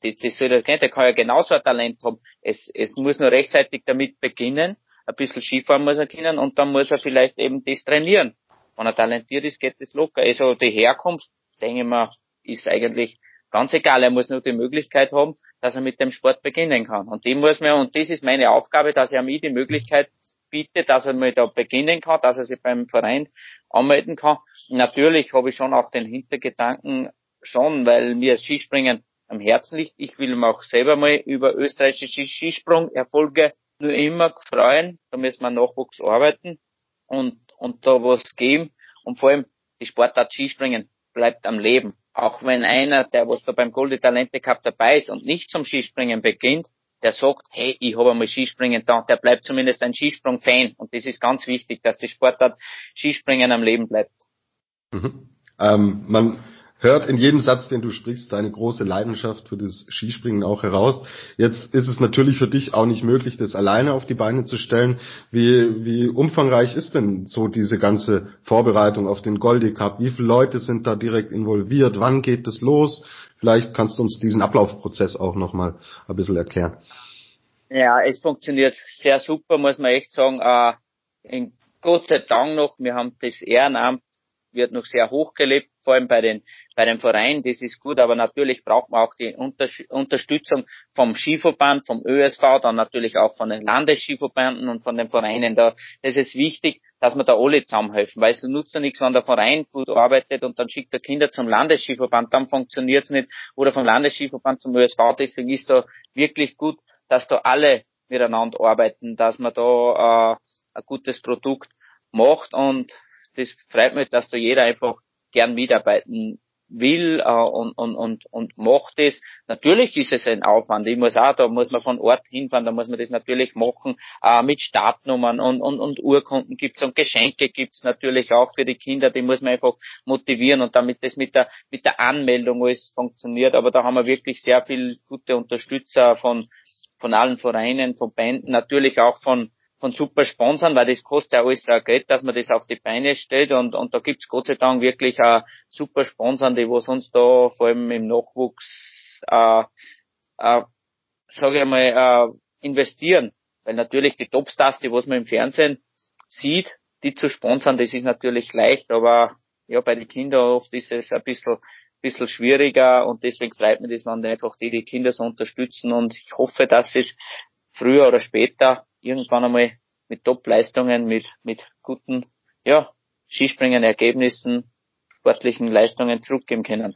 das, das soll der, der kann ja genauso ein Talent haben. Es, es muss nur rechtzeitig damit beginnen, ein bisschen Skifahren muss er können und dann muss er vielleicht eben das trainieren. Wenn er talentiert ist, geht das locker. Also die Herkunft, denke ich mal, ist eigentlich ganz egal. Er muss nur die Möglichkeit haben, dass er mit dem Sport beginnen kann. Und die muss man, und das ist meine Aufgabe, dass er mir die Möglichkeit biete, dass er mal da beginnen kann, dass er sich beim Verein anmelden kann. Natürlich habe ich schon auch den Hintergedanken schon, weil mir Skispringen am Herzen liegt. Ich will mir auch selber mal über österreichische Skisprung-Erfolge nur immer freuen. Da müssen wir Nachwuchs arbeiten und, und da was geben. Und vor allem die Sportart Skispringen bleibt am Leben. Auch wenn einer, der was da beim Golden Talente Cup dabei ist und nicht zum Skispringen beginnt, der sagt, hey, ich habe einmal Skispringen da, der bleibt zumindest ein Skisprung-Fan. Und das ist ganz wichtig, dass die Sportart Skispringen am Leben bleibt. Mhm. Ähm, man hört in jedem Satz, den du sprichst, deine große Leidenschaft für das Skispringen auch heraus. Jetzt ist es natürlich für dich auch nicht möglich, das alleine auf die Beine zu stellen. Wie, wie umfangreich ist denn so diese ganze Vorbereitung auf den Goldie Cup? Wie viele Leute sind da direkt involviert? Wann geht es los? Vielleicht kannst du uns diesen Ablaufprozess auch nochmal ein bisschen erklären. Ja, es funktioniert sehr super, muss man echt sagen. Äh, in Gott sei Dank noch, wir haben das Ehrenamt wird noch sehr hoch gelebt, vor allem bei den, bei den Vereinen, das ist gut, aber natürlich braucht man auch die Unterstützung vom Skiverband, vom ÖSV, dann natürlich auch von den Landesskiverbanden und von den Vereinen. Da, das ist wichtig, dass wir da alle zusammenhelfen, weil es nutzt ja nichts, wenn der Verein gut arbeitet und dann schickt er Kinder zum Landesskiverband, dann funktioniert es nicht, oder vom Landesskiverband zum ÖSV, deswegen ist da wirklich gut, dass da alle miteinander arbeiten, dass man da äh, ein gutes Produkt macht und das freut mich, dass da jeder einfach gern mitarbeiten will äh, und, und, und, und macht es. Natürlich ist es ein Aufwand. Ich muss auch, da muss man von Ort hinfahren, da muss man das natürlich machen, äh, mit Startnummern und, und, und Urkunden gibt's und Geschenke gibt's natürlich auch für die Kinder, die muss man einfach motivieren und damit das mit der, mit der Anmeldung alles funktioniert. Aber da haben wir wirklich sehr viel gute Unterstützer von, von allen Vereinen, von Bänden, natürlich auch von, von super Sponsoren, weil das kostet ja alles auch Geld, dass man das auf die Beine stellt und, und da gibt's Gott sei Dank wirklich auch super Sponsoren, die was uns da vor allem im Nachwuchs äh, äh, sage ich mal, äh, investieren. Weil natürlich die Topstars, die was man im Fernsehen sieht, die zu sponsern, das ist natürlich leicht, aber ja, bei den Kindern oft ist es ein bisschen, bisschen schwieriger und deswegen freut mich das, wenn einfach die, die Kinder so unterstützen und ich hoffe, dass es früher oder später irgendwann einmal mit Top-Leistungen, mit, mit guten, ja, Skispringen-Ergebnissen, sportlichen Leistungen zurückgeben können.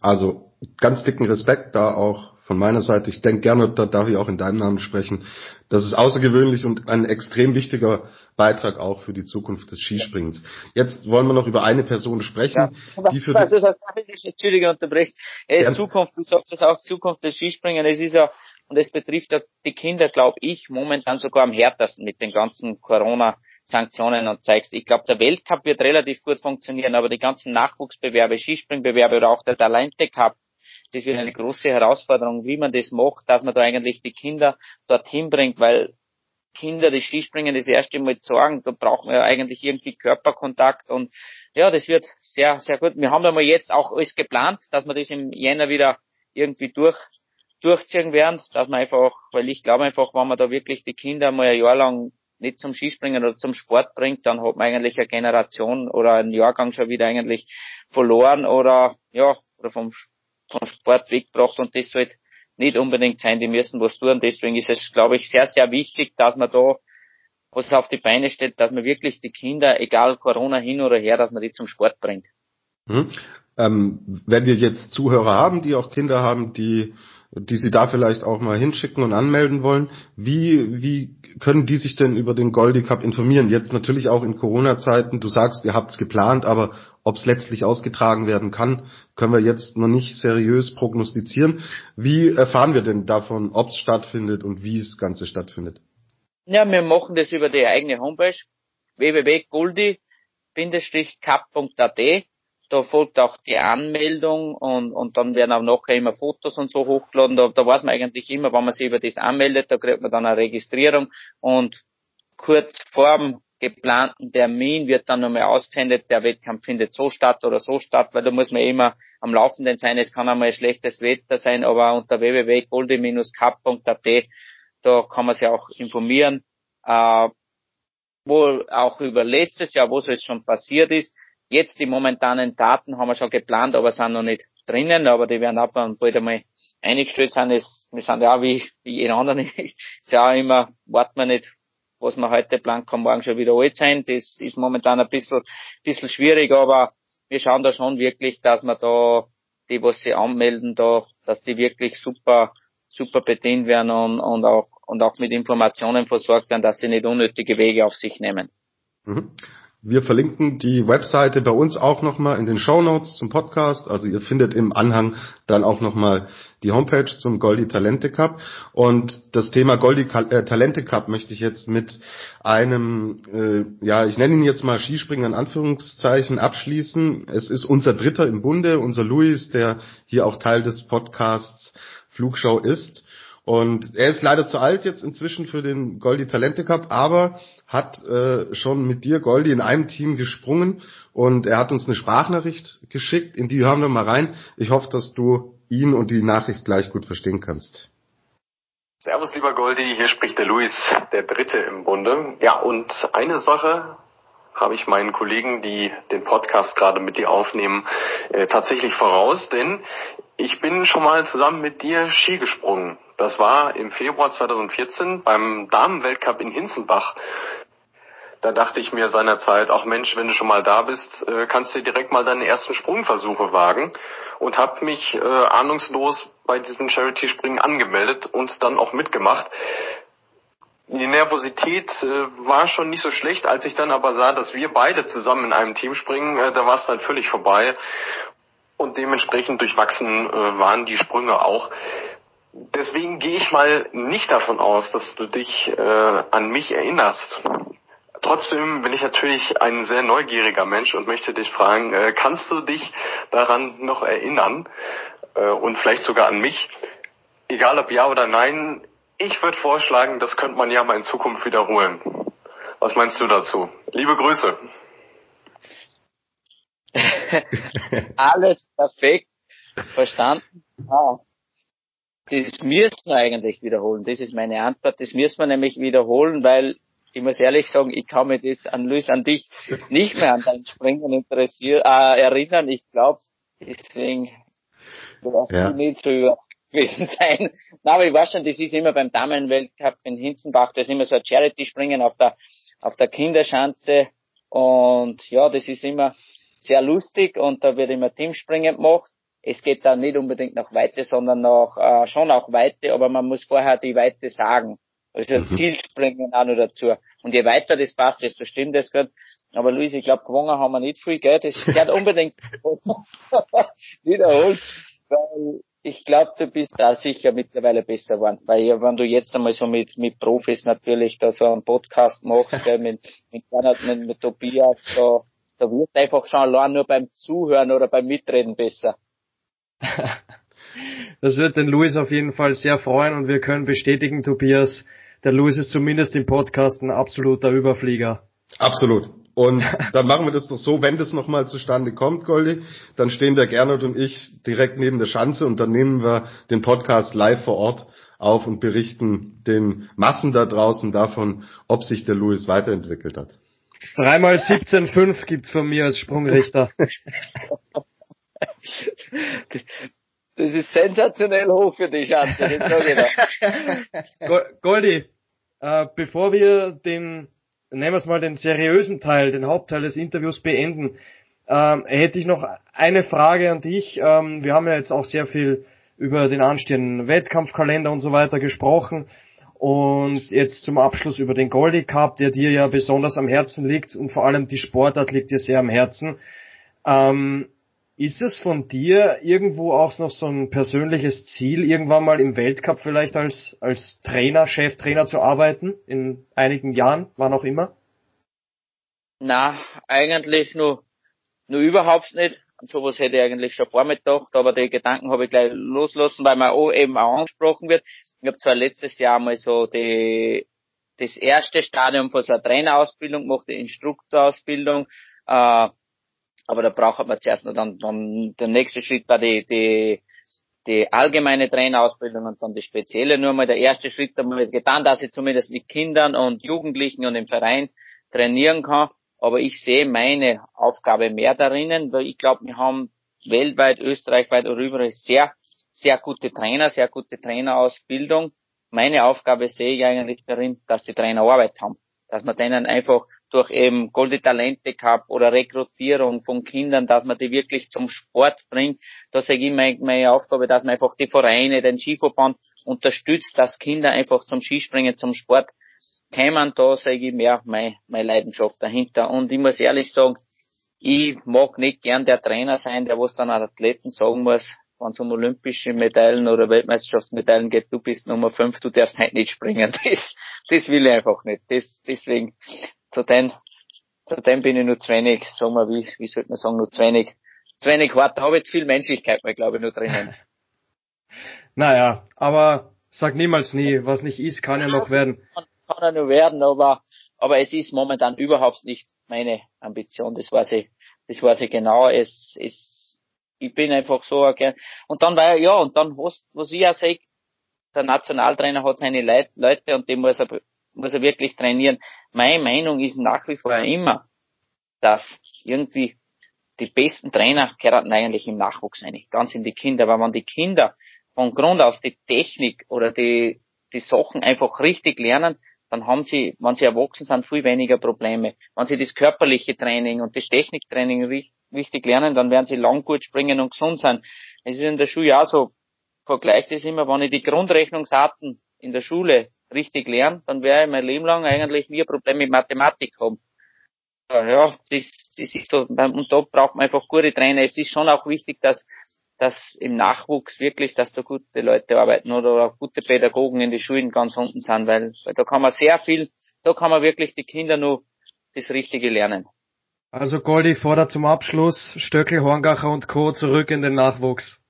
Also ganz dicken Respekt da auch von meiner Seite. Ich denke gerne, da darf ich auch in deinem Namen sprechen. Das ist außergewöhnlich und ein extrem wichtiger Beitrag auch für die Zukunft des Skispringens. Jetzt wollen wir noch über eine Person sprechen, ja, die für das Entschuldige unterbrechen. Äh, Zukunft, du sagst das auch, Zukunft des Springens. Es ist ja Und es betrifft die Kinder, glaube ich, momentan sogar am härtesten mit den ganzen Corona-Sanktionen und zeigst. Ich glaube, der Weltcup wird relativ gut funktionieren, aber die ganzen Nachwuchsbewerbe, Skispringbewerbe oder auch der Talente Cup, das wird eine große Herausforderung, wie man das macht, dass man da eigentlich die Kinder dorthin bringt, weil Kinder das Skispringen das erste Mal sagen, da brauchen wir eigentlich irgendwie Körperkontakt und ja, das wird sehr, sehr gut. Wir haben ja mal jetzt auch alles geplant, dass wir das im Jänner wieder irgendwie durch, durchziehen werden, dass man einfach, weil ich glaube einfach, wenn man da wirklich die Kinder mal ein Jahr lang nicht zum Skispringen oder zum Sport bringt, dann hat man eigentlich eine Generation oder einen Jahrgang schon wieder eigentlich verloren oder ja, oder vom, vom Sport weggebracht und das sollte nicht unbedingt sein, die müssen was tun. Deswegen ist es, glaube ich, sehr, sehr wichtig, dass man da was auf die Beine stellt, dass man wirklich die Kinder, egal Corona hin oder her, dass man die zum Sport bringt. Hm. Ähm, wenn wir jetzt Zuhörer haben, die auch Kinder haben, die die Sie da vielleicht auch mal hinschicken und anmelden wollen. Wie, wie können die sich denn über den Goldie Cup informieren? Jetzt natürlich auch in Corona-Zeiten. Du sagst, ihr habt es geplant, aber ob es letztlich ausgetragen werden kann, können wir jetzt noch nicht seriös prognostizieren. Wie erfahren wir denn davon, ob es stattfindet und wie es Ganze stattfindet? Ja, wir machen das über die eigene Homepage www.goldi-cup.at da folgt auch die Anmeldung und, und dann werden auch nachher immer Fotos und so hochgeladen. Da, da weiß man eigentlich immer, wenn man sich über das anmeldet, da kriegt man dann eine Registrierung und kurz vorm geplanten Termin wird dann nochmal ausgesendet, der Wettkampf findet so statt oder so statt, weil da muss man immer am Laufenden sein. Es kann einmal schlechtes Wetter sein, aber unter www.goldi-cup.at da kann man sich auch informieren, äh, wo auch über letztes Jahr, wo es schon passiert ist, Jetzt die momentanen Daten haben wir schon geplant, aber sind noch nicht drinnen, aber die werden ab und bald einmal eingestellt sein. Es, wir sind ja auch wie, wie jeder andere. ist ja auch immer, warten wir nicht, was wir heute planen, kann morgen schon wieder alt sein. Das ist momentan ein bisschen, bisschen schwierig, aber wir schauen da schon wirklich, dass wir da, die, was sie anmelden, da, dass die wirklich super, super bedient werden und, und auch, und auch mit Informationen versorgt werden, dass sie nicht unnötige Wege auf sich nehmen. Mhm. Wir verlinken die Webseite bei uns auch nochmal in den Show Notes zum Podcast. Also ihr findet im Anhang dann auch nochmal die Homepage zum Goldi Talente Cup. Und das Thema Goldi äh, Talente Cup möchte ich jetzt mit einem, äh, ja, ich nenne ihn jetzt mal Skispringer in Anführungszeichen abschließen. Es ist unser Dritter im Bunde, unser Luis, der hier auch Teil des Podcasts Flugshow ist. Und er ist leider zu alt jetzt inzwischen für den Goldi Talente Cup, aber hat äh, schon mit dir, Goldi, in einem Team gesprungen und er hat uns eine Sprachnachricht geschickt, in die hören wir mal rein. Ich hoffe, dass du ihn und die Nachricht gleich gut verstehen kannst. Servus, lieber Goldi, hier spricht der Luis, der Dritte im Bunde. Ja, und eine Sache habe ich meinen Kollegen, die den Podcast gerade mit dir aufnehmen, äh, tatsächlich voraus, denn ich bin schon mal zusammen mit dir Ski gesprungen. Das war im Februar 2014 beim Damenweltcup in Hinzenbach. Da dachte ich mir seinerzeit, ach Mensch, wenn du schon mal da bist, äh, kannst du direkt mal deine ersten Sprungversuche wagen und habe mich äh, ahnungslos bei diesem Charity-Springen angemeldet und dann auch mitgemacht. Die Nervosität äh, war schon nicht so schlecht, als ich dann aber sah, dass wir beide zusammen in einem Team springen, äh, da war es dann völlig vorbei und dementsprechend durchwachsen äh, waren die Sprünge auch. Deswegen gehe ich mal nicht davon aus, dass du dich äh, an mich erinnerst. Trotzdem bin ich natürlich ein sehr neugieriger Mensch und möchte dich fragen, äh, kannst du dich daran noch erinnern äh, und vielleicht sogar an mich? Egal ob ja oder nein, ich würde vorschlagen, das könnte man ja mal in Zukunft wiederholen. Was meinst du dazu? Liebe Grüße. Alles perfekt verstanden. Ah. Das müssen wir eigentlich wiederholen. Das ist meine Antwort. Das müssen wir nämlich wiederholen, weil ich muss ehrlich sagen, ich kann mich das an Luis, an dich nicht mehr an dein Springen interessieren, äh, erinnern. Ich glaube, deswegen du warst ja. nicht so gewesen sein. Na, aber ich weiß schon, das ist immer beim Damenweltcup in Hinzenbach, das ist immer so ein Charity-Springen auf der, auf der Kinderschanze. Und ja, das ist immer sehr lustig und da wird immer Teamspringen gemacht es geht da nicht unbedingt nach Weite, sondern nach, äh, schon auch Weite, aber man muss vorher die Weite sagen. Also mhm. Zielspringen auch noch dazu. Und je weiter das passt, desto stimmt das gut. Aber Luis, ich glaube, gewonnen haben wir nicht viel, gell? Das gehört unbedingt wiederholt. Weil ich glaube, du bist da sicher mittlerweile besser geworden. Weil wenn du jetzt einmal so mit, mit Profis natürlich da so einen Podcast machst, gell, mit, mit, mit, mit Tobias, da, da wird einfach schon allein nur beim Zuhören oder beim Mitreden besser. Das wird den Luis auf jeden Fall sehr freuen und wir können bestätigen, Tobias, der Luis ist zumindest im Podcast ein absoluter Überflieger. Absolut. Und dann machen wir das doch so, wenn das nochmal zustande kommt, Goldi, dann stehen der Gernot und ich direkt neben der Schanze und dann nehmen wir den Podcast live vor Ort auf und berichten den Massen da draußen davon, ob sich der Louis weiterentwickelt hat. Dreimal 17,5 gibt's von mir als Sprungrichter. Das ist sensationell hoch für die Schanze, das sage ich Goldi, äh, bevor wir den, nehmen wir es mal den seriösen Teil, den Hauptteil des Interviews beenden, ähm, hätte ich noch eine Frage an dich. Ähm, wir haben ja jetzt auch sehr viel über den anstehenden Wettkampfkalender und so weiter gesprochen. Und jetzt zum Abschluss über den Goldie Cup, der dir ja besonders am Herzen liegt und vor allem die Sportart liegt dir sehr am Herzen. Ähm, ist es von dir irgendwo auch noch so ein persönliches Ziel, irgendwann mal im Weltcup vielleicht als, als Trainer, Cheftrainer zu arbeiten, in einigen Jahren, wann auch immer? Na, eigentlich nur, nur überhaupt nicht. An sowas hätte ich eigentlich schon gedacht, aber die Gedanken habe ich gleich loslassen, weil man auch eben auch angesprochen wird. Ich habe zwar letztes Jahr mal so die, das erste Stadium von so einer Trainerausbildung gemacht, die Instruktorausbildung, äh, aber da braucht man zuerst noch dann, dann der nächste Schritt war die, die, die allgemeine Trainerausbildung und dann die spezielle. Nur mal der erste Schritt haben wir jetzt getan, dass ich zumindest mit Kindern und Jugendlichen und im Verein trainieren kann. Aber ich sehe meine Aufgabe mehr darin, weil ich glaube, wir haben weltweit, österreichweit oder überall sehr, sehr gute Trainer, sehr gute Trainerausbildung. Meine Aufgabe sehe ich eigentlich darin, dass die Trainer Arbeit haben. Dass man denen einfach durch eben Golde Talente Cup oder Rekrutierung von Kindern, dass man die wirklich zum Sport bringt. Da sage ich meine, meine Aufgabe, dass man einfach die Vereine, den Skiverband unterstützt, dass Kinder einfach zum Skispringen, zum Sport kämen. Da sage ich mehr meine, meine Leidenschaft dahinter. Und ich muss ehrlich sagen, ich mag nicht gern der Trainer sein, der was dann an Athleten sagen muss, wenn es um olympische Medaillen oder Weltmeisterschaftsmedaillen geht, du bist Nummer fünf, du darfst halt nicht springen. Das, das will ich einfach nicht. Das, deswegen zu dem, zu dem bin ich nur zu wenig, sagen wir, wie, wie sollte man sagen, nur zu wenig, zu wenig hart. Da habe ich zu viel Menschlichkeit mal, glaube ich, nur drinnen. naja, aber sag niemals nie, was nicht ist, kann ja noch werden. Kann, kann ja nur werden, aber, aber es ist momentan überhaupt nicht meine Ambition, das weiß ich, das weiß ich genau, es, es, ich bin einfach so, okay. und dann war ja, und dann was, was ich auch sage, der Nationaltrainer hat seine Leute und die muss er muss er wirklich trainieren. Meine Meinung ist nach wie vor immer, dass irgendwie die besten Trainer gehören eigentlich im Nachwuchs eigentlich, ganz in die Kinder, weil man die Kinder von Grund aus die Technik oder die, die Sachen einfach richtig lernen, dann haben sie, wenn sie erwachsen sind, viel weniger Probleme. Wenn sie das körperliche Training und das Techniktraining richtig lernen, dann werden sie lang gut springen und gesund sein. Es ist in der Schule auch so, vergleicht es immer, wenn ich die Grundrechnungsarten in der Schule richtig lerne, dann werde ich mein Leben lang eigentlich nie ein Problem mit Mathematik haben. Ja, das, das ist so, und da braucht man einfach gute Trainer. Es ist schon auch wichtig, dass, dass im Nachwuchs wirklich, dass da gute Leute arbeiten oder auch gute Pädagogen in die Schulen ganz unten sind, weil, weil da kann man sehr viel, da kann man wirklich die Kinder nur das Richtige lernen. Also Goldi fordert zum Abschluss Stöckel, Horngacher und Co. zurück in den Nachwuchs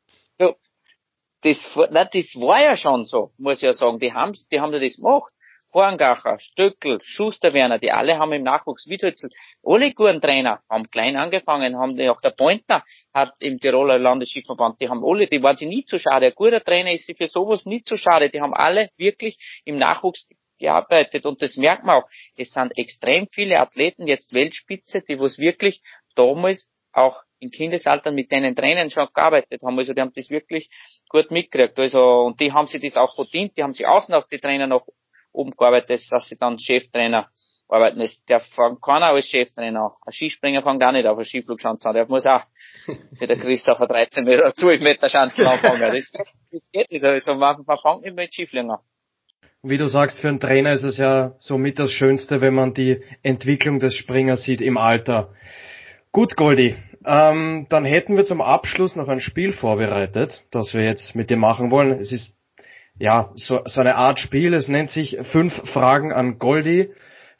das, na, das war ja schon so, muss ich ja sagen. Die haben, die haben ja das gemacht. Horngacher, Stöckel, Schusterwerner, die alle haben im Nachwuchs Wiedhützel, alle guten Trainer haben klein angefangen, haben auch der Pointner hat im Tiroler Landesschiffverband, die haben alle, die waren sie nie zu schade. Ein guter Trainer ist sie für sowas nie zu schade. Die haben alle wirklich im Nachwuchs gearbeitet und das merkt man auch. Es sind extrem viele Athleten jetzt Weltspitze, die was wirklich damals auch im Kindesalter mit denen Trainern schon gearbeitet haben. Also die haben das wirklich gut mitgekriegt. Also, und die haben sich das auch verdient, die haben sich auch noch die Trainer noch oben gearbeitet, dass sie dann Cheftrainer arbeiten. Das, der fängt keiner als Cheftrainer Ein Skispringer fängt auch nicht auf eine Skiflugschanze an. Der muss auch wie der Christopher 13 Meter, 12 Meter Schanzen anfangen. Das, das geht nicht. Also man, man fängt nicht mit Skifliegen an. Wie du sagst, für einen Trainer ist es ja somit das Schönste, wenn man die Entwicklung des Springers sieht im Alter. Gut, Goldi. Ähm, dann hätten wir zum Abschluss noch ein Spiel vorbereitet, das wir jetzt mit dir machen wollen. Es ist ja so, so eine Art Spiel. Es nennt sich fünf Fragen an Goldi.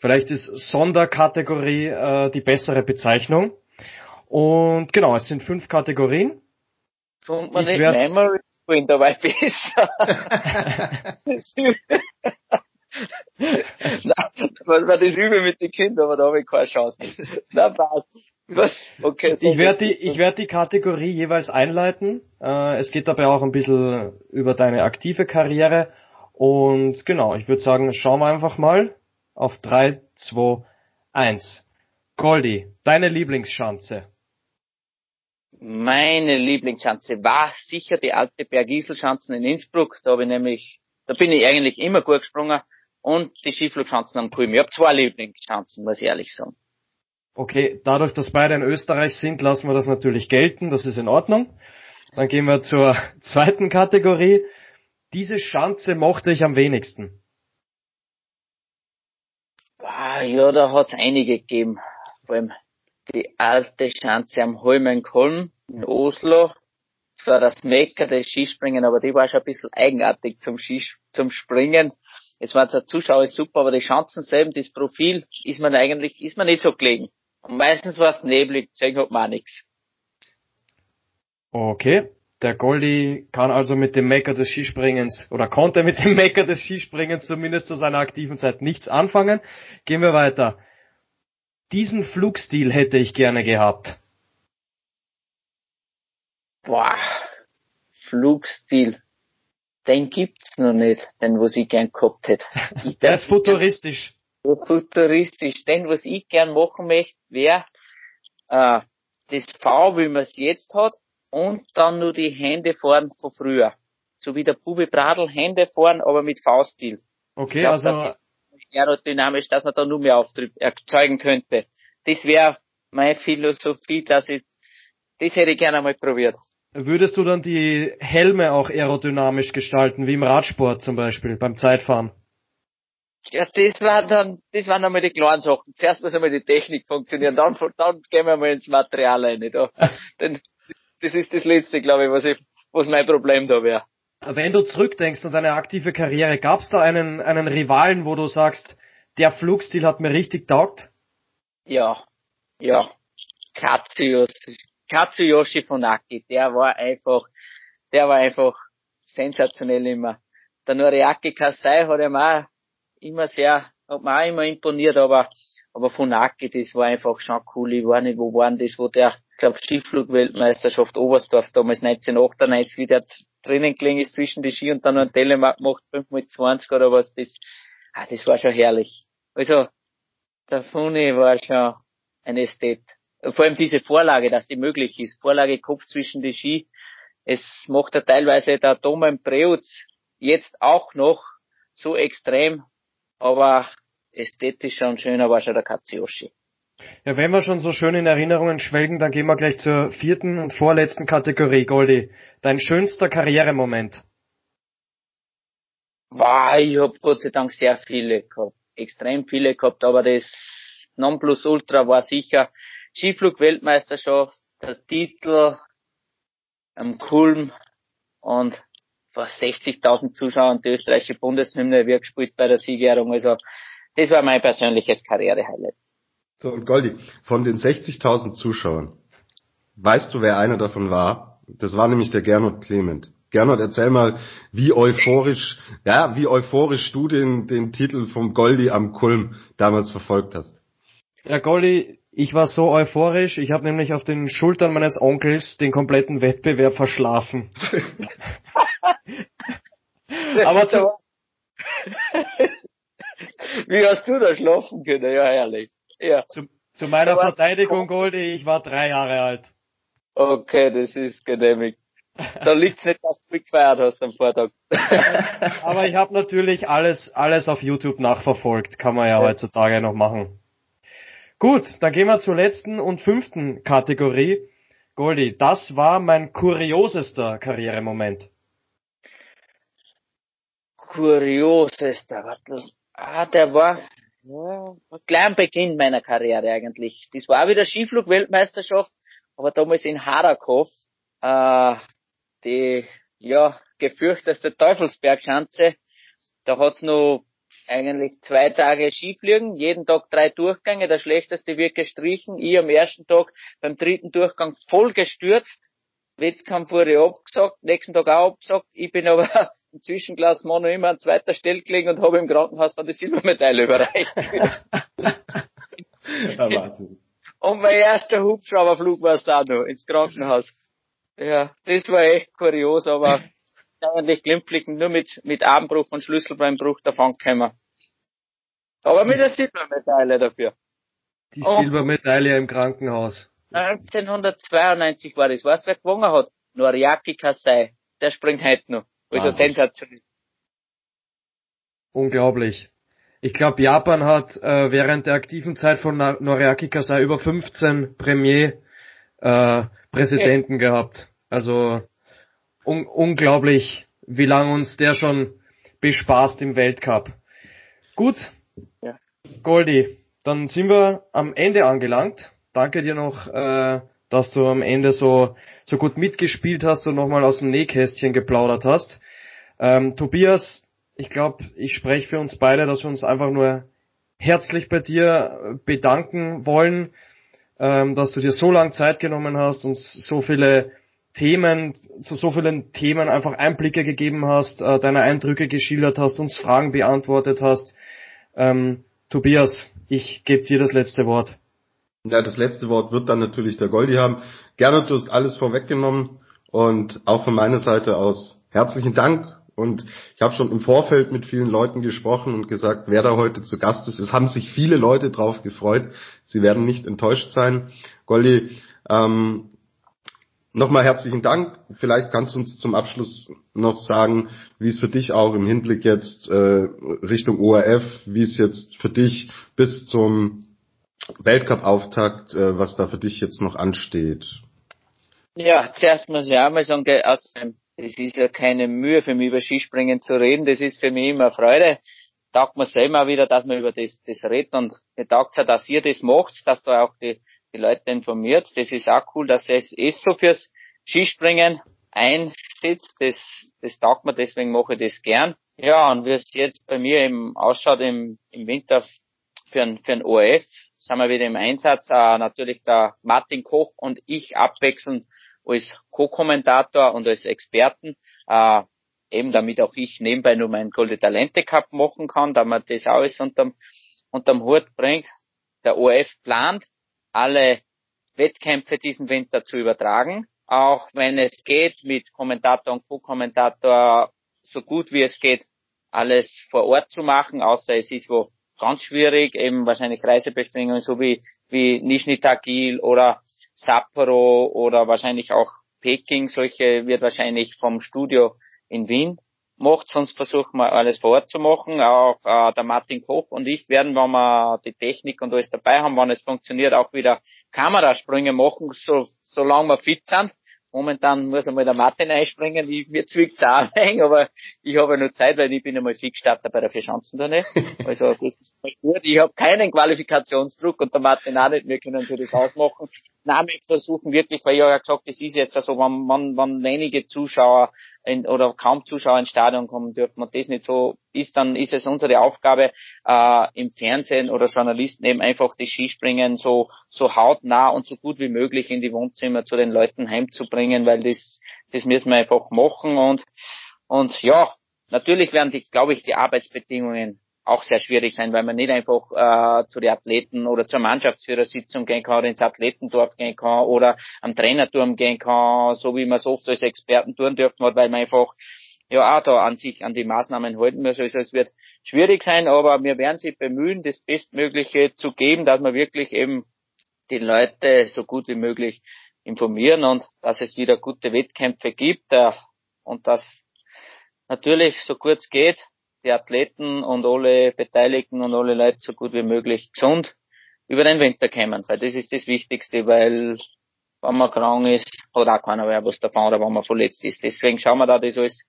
Vielleicht ist Sonderkategorie äh, die bessere Bezeichnung. Und genau, es sind fünf Kategorien. Kommt man nicht Memory Screen dabei besser? Nein, weil das übe mit den Kindern, aber da habe ich keine Chance. Na passt. Was? Okay. Ich werde die, ich werde die Kategorie jeweils einleiten. Äh, es geht dabei auch ein bisschen über deine aktive Karriere. Und genau, ich würde sagen, schauen wir einfach mal auf drei, zwei, eins. Goldi, deine Lieblingsschanze. Meine Lieblingsschanze war sicher die alte Bergiselschanzen in Innsbruck. Da habe ich nämlich, da bin ich eigentlich immer gut gesprungen. Und die Skiflugschanzen am Kulm. Ich habe zwei Lieblingsschanzen, muss ich ehrlich sagen. Okay, dadurch, dass beide in Österreich sind, lassen wir das natürlich gelten. Das ist in Ordnung. Dann gehen wir zur zweiten Kategorie. Diese Schanze mochte ich am wenigsten. Ah, ja, da hat's einige gegeben. Vor allem die alte Schanze am Holmenkolm in Oslo. Das war das Mecker des Skispringen, aber die war schon ein bisschen eigenartig zum, Skis zum Springen. Jetzt war der Zuschauer super, aber die Schanzen selber, das Profil, ist man eigentlich, ist man nicht so gelegen. Und meistens war es neblig, deswegen hat man auch nichts. Okay. Der Goldi kann also mit dem Mecker des Skispringens oder konnte mit dem Mecker des Skispringens zumindest zu seiner aktiven Zeit nichts anfangen. Gehen wir weiter. Diesen Flugstil hätte ich gerne gehabt. Boah, Flugstil den gibt's noch nicht, den was ich gern gehabt hätte. Der ist futuristisch. Futuristisch. Den, was ich gern machen möchte, wäre äh, das V, wie man es jetzt hat, und dann nur die Hände fahren von früher. So wie der Bubi Bradl, Hände fahren, aber mit V-Stil. Okay, glaub, also aerodynamisch, dass man da nur mehr Auftrieb erzeugen könnte. Das wäre meine Philosophie, dass ich das hätte ich gerne einmal probiert. Würdest du dann die Helme auch aerodynamisch gestalten, wie im Radsport zum Beispiel, beim Zeitfahren? Ja, das war dann, das waren einmal die kleinen Sachen. Zuerst muss einmal die Technik funktionieren, dann, dann gehen wir mal ins Material rein. Da. Denn das ist das Letzte, glaube ich, was, ich, was mein Problem da wäre. Wenn du zurückdenkst an deine aktive Karriere, gab es da einen, einen Rivalen, wo du sagst, der Flugstil hat mir richtig taugt? Ja, ja. Katzius Katsuyoshi Funaki, der war einfach, der war einfach sensationell immer. Der Noriaki Kasai hat ihm auch immer sehr, hat mir auch immer imponiert, aber, aber Funaki, das war einfach schon cool. Ich war nicht, wo waren das, wo der, ich glaube, Skiflugweltmeisterschaft Oberstdorf damals 1998, wie der drinnen gelegen ist zwischen die Ski und dann ein Telemark macht, 5 mit 20 oder was, das, ah, das war schon herrlich. Also, der Funi war schon ein Ästhet vor allem diese Vorlage, dass die möglich ist. Vorlage Kopf zwischen die Ski. Es macht ja teilweise der Domen Preutz jetzt auch noch so extrem, aber ästhetisch schon schöner war schon der Katsuyoshi. Ja, wenn wir schon so schön in Erinnerungen schwelgen, dann gehen wir gleich zur vierten und vorletzten Kategorie, Goldi. Dein schönster Karrieremoment? Wow, ich habe Gott sei Dank sehr viele gehabt. Extrem viele gehabt, aber das Nonplusultra war sicher Skiflug-Weltmeisterschaft, der Titel am Kulm und vor 60.000 Zuschauern die österreichische Bundeshymne wird gespielt bei der Siegerehrung. Also das war mein persönliches Karrierehighlight. So, und Goldi, von den 60.000 Zuschauern, weißt du, wer einer davon war? Das war nämlich der Gernot Clement. Gernot, erzähl mal, wie euphorisch, ja, wie euphorisch du den, den Titel vom Goldi am Kulm damals verfolgt hast. Ja, Goldi, ich war so euphorisch, ich habe nämlich auf den Schultern meines Onkels den kompletten Wettbewerb verschlafen. Aber zu Wie hast du da schlafen können? Ja, herrlich. Ja. Zu, zu meiner Verteidigung, Goldi, ich war drei Jahre alt. Okay, das ist genehmigt. Da liegt's nicht, dass du gefeiert hast am Vortag. Aber ich habe natürlich alles, alles auf YouTube nachverfolgt. Kann man ja, ja heutzutage noch machen. Gut, dann gehen wir zur letzten und fünften Kategorie. Goldi, das war mein kuriosester Karrieremoment. Kuriosester, was das? Ah, der war, ja, kleinen Beginn meiner Karriere eigentlich. Das war auch wieder Skiflug-Weltmeisterschaft, aber damals in Harakow, äh, die, ja, gefürchteste Teufelsbergschanze. Da hat's noch eigentlich zwei Tage Skifliegen, jeden Tag drei Durchgänge, der schlechteste wird gestrichen, ich am ersten Tag beim dritten Durchgang voll gestürzt, Wettkampf wurde abgesagt, nächsten Tag auch abgesagt, ich bin aber im Zwischenglas noch immer an zweiter Stelle gelegen und habe im Krankenhaus dann die Silbermedaille überreicht. und mein erster Hubschrauberflug war es auch noch ins Krankenhaus. Ja, das war echt kurios, aber eigentlich glimpflich nur mit, mit Armbruch und Schlüsselbeinbruch davon gekommen. Aber mit der Silbermedaille dafür. Die oh. Silbermedaille im Krankenhaus. 1992 war das. Weißt du, wer gewonnen hat? Noriaki Kasai. Der springt heute noch. Also sensationell. Unglaublich. Ich glaube, Japan hat äh, während der aktiven Zeit von Noriaki Kasai über 15 Premier äh, Präsidenten ja. gehabt. Also un unglaublich, wie lange uns der schon bespaßt im Weltcup. Gut, ja. Goldi, dann sind wir am Ende angelangt. Danke dir noch, äh, dass du am Ende so, so gut mitgespielt hast und nochmal aus dem Nähkästchen geplaudert hast. Ähm, Tobias, ich glaube, ich spreche für uns beide, dass wir uns einfach nur herzlich bei dir bedanken wollen, ähm, dass du dir so lange Zeit genommen hast, uns so viele Themen, zu so vielen Themen einfach Einblicke gegeben hast, äh, deine Eindrücke geschildert hast, uns Fragen beantwortet hast. Ähm, Tobias, ich gebe dir das letzte Wort. Ja, das letzte Wort wird dann natürlich der Goldi haben. Gerne, du hast alles vorweggenommen und auch von meiner Seite aus herzlichen Dank. Und ich habe schon im Vorfeld mit vielen Leuten gesprochen und gesagt, wer da heute zu Gast ist. Es haben sich viele Leute drauf gefreut. Sie werden nicht enttäuscht sein. Goldi, ähm, Nochmal herzlichen Dank. Vielleicht kannst du uns zum Abschluss noch sagen, wie es für dich auch im Hinblick jetzt äh, Richtung ORF, wie es jetzt für dich bis zum Weltcup-Auftakt, äh, was da für dich jetzt noch ansteht. Ja, zuerst muss ich auch mal sagen, es ist ja keine Mühe für mich über Skispringen zu reden. Das ist für mich immer Freude. Taugt mir selber wieder, dass man über das, das redet und mir taugt ja, dass ihr das macht, dass da auch die die Leute informiert. Das ist auch cool, dass es ist so fürs Skispringen einsetzt. Das, das taugt mir, deswegen mache ich das gern. Ja, und wie es jetzt bei mir eben ausschaut im, im Winter für ein, für ein ORF, sind wir wieder im Einsatz. Äh, natürlich der Martin Koch und ich abwechselnd als Co-Kommentator und als Experten. Äh, eben damit auch ich nebenbei nur meinen Golden Talente Cup machen kann, da man das alles unterm, unterm Hut bringt. Der ORF plant alle Wettkämpfe diesen Winter zu übertragen. Auch wenn es geht, mit Kommentator und Co-Kommentator so gut wie es geht, alles vor Ort zu machen, außer es ist wo ganz schwierig, eben wahrscheinlich Reisebestimmungen so wie, wie Nizhny Tagil oder Sapporo oder wahrscheinlich auch Peking, solche wird wahrscheinlich vom Studio in Wien macht, sonst versuchen wir alles vor Ort zu machen. Auch äh, der Martin Koch und ich werden, wenn wir die Technik und alles dabei haben, wenn es funktioniert, auch wieder Kamerasprünge machen, so, solange wir fit sind. Momentan muss einmal der Martin einspringen, ich, mir zwickt auch ein, aber ich habe nur Zeit, weil ich bin einmal Fixstarter bei der Vierschanzentournee. Also das ist gut. Ich habe keinen Qualifikationsdruck und der Martin auch nicht, wir können für das ausmachen. Nein, wir versuchen wirklich, weil ich ja gesagt das ist jetzt also, wenn, wenn, wenn wenige Zuschauer in, oder kaum Zuschauer ins Stadion kommen dürfen und das nicht so ist, dann ist es unsere Aufgabe, äh, im Fernsehen oder Journalisten eben einfach das Skispringen so, so hautnah und so gut wie möglich in die Wohnzimmer zu den Leuten heimzubringen, weil das, das müssen wir einfach machen und, und ja, natürlich werden die, glaube ich, die Arbeitsbedingungen auch sehr schwierig sein, weil man nicht einfach äh, zu den Athleten oder zur Mannschaftsführersitzung gehen kann oder ins Athletendorf gehen kann oder am Trainerturm gehen kann, so wie man es oft als Experten tun dürfen hat, weil man einfach ja auch da an sich an die Maßnahmen halten muss. Also es wird schwierig sein, aber wir werden sich bemühen, das Bestmögliche zu geben, dass wir wirklich eben die Leute so gut wie möglich informieren und dass es wieder gute Wettkämpfe gibt äh, und dass natürlich so kurz geht, die Athleten und alle Beteiligten und alle Leute so gut wie möglich gesund über den Winter kommen, weil das ist das Wichtigste, weil wenn man krank ist, hat auch keiner mehr was davon oder wenn man verletzt ist. Deswegen schauen wir da, dass alles,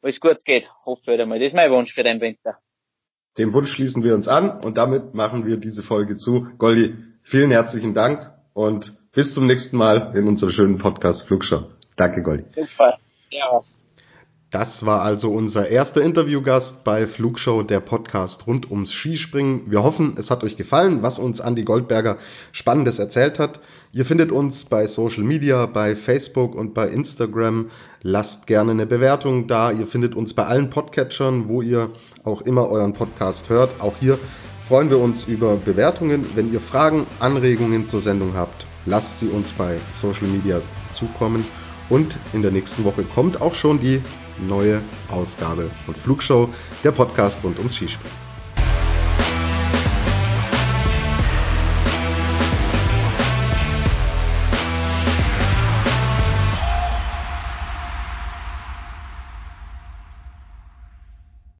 alles gut geht. Hoffe ich einmal. Das ist mein Wunsch für den Winter. Dem Wunsch schließen wir uns an und damit machen wir diese Folge zu. Goldi, vielen herzlichen Dank und bis zum nächsten Mal in unserer schönen Podcast Flugschau. Danke, Goldi. Super. Ja. Das war also unser erster Interviewgast bei Flugshow, der Podcast rund ums Skispringen. Wir hoffen, es hat euch gefallen, was uns Andi Goldberger Spannendes erzählt hat. Ihr findet uns bei Social Media, bei Facebook und bei Instagram. Lasst gerne eine Bewertung da. Ihr findet uns bei allen Podcatchern, wo ihr auch immer euren Podcast hört. Auch hier freuen wir uns über Bewertungen. Wenn ihr Fragen, Anregungen zur Sendung habt, lasst sie uns bei Social Media zukommen. Und in der nächsten Woche kommt auch schon die neue Ausgabe von Flugshow, der Podcast rund ums Skispringen.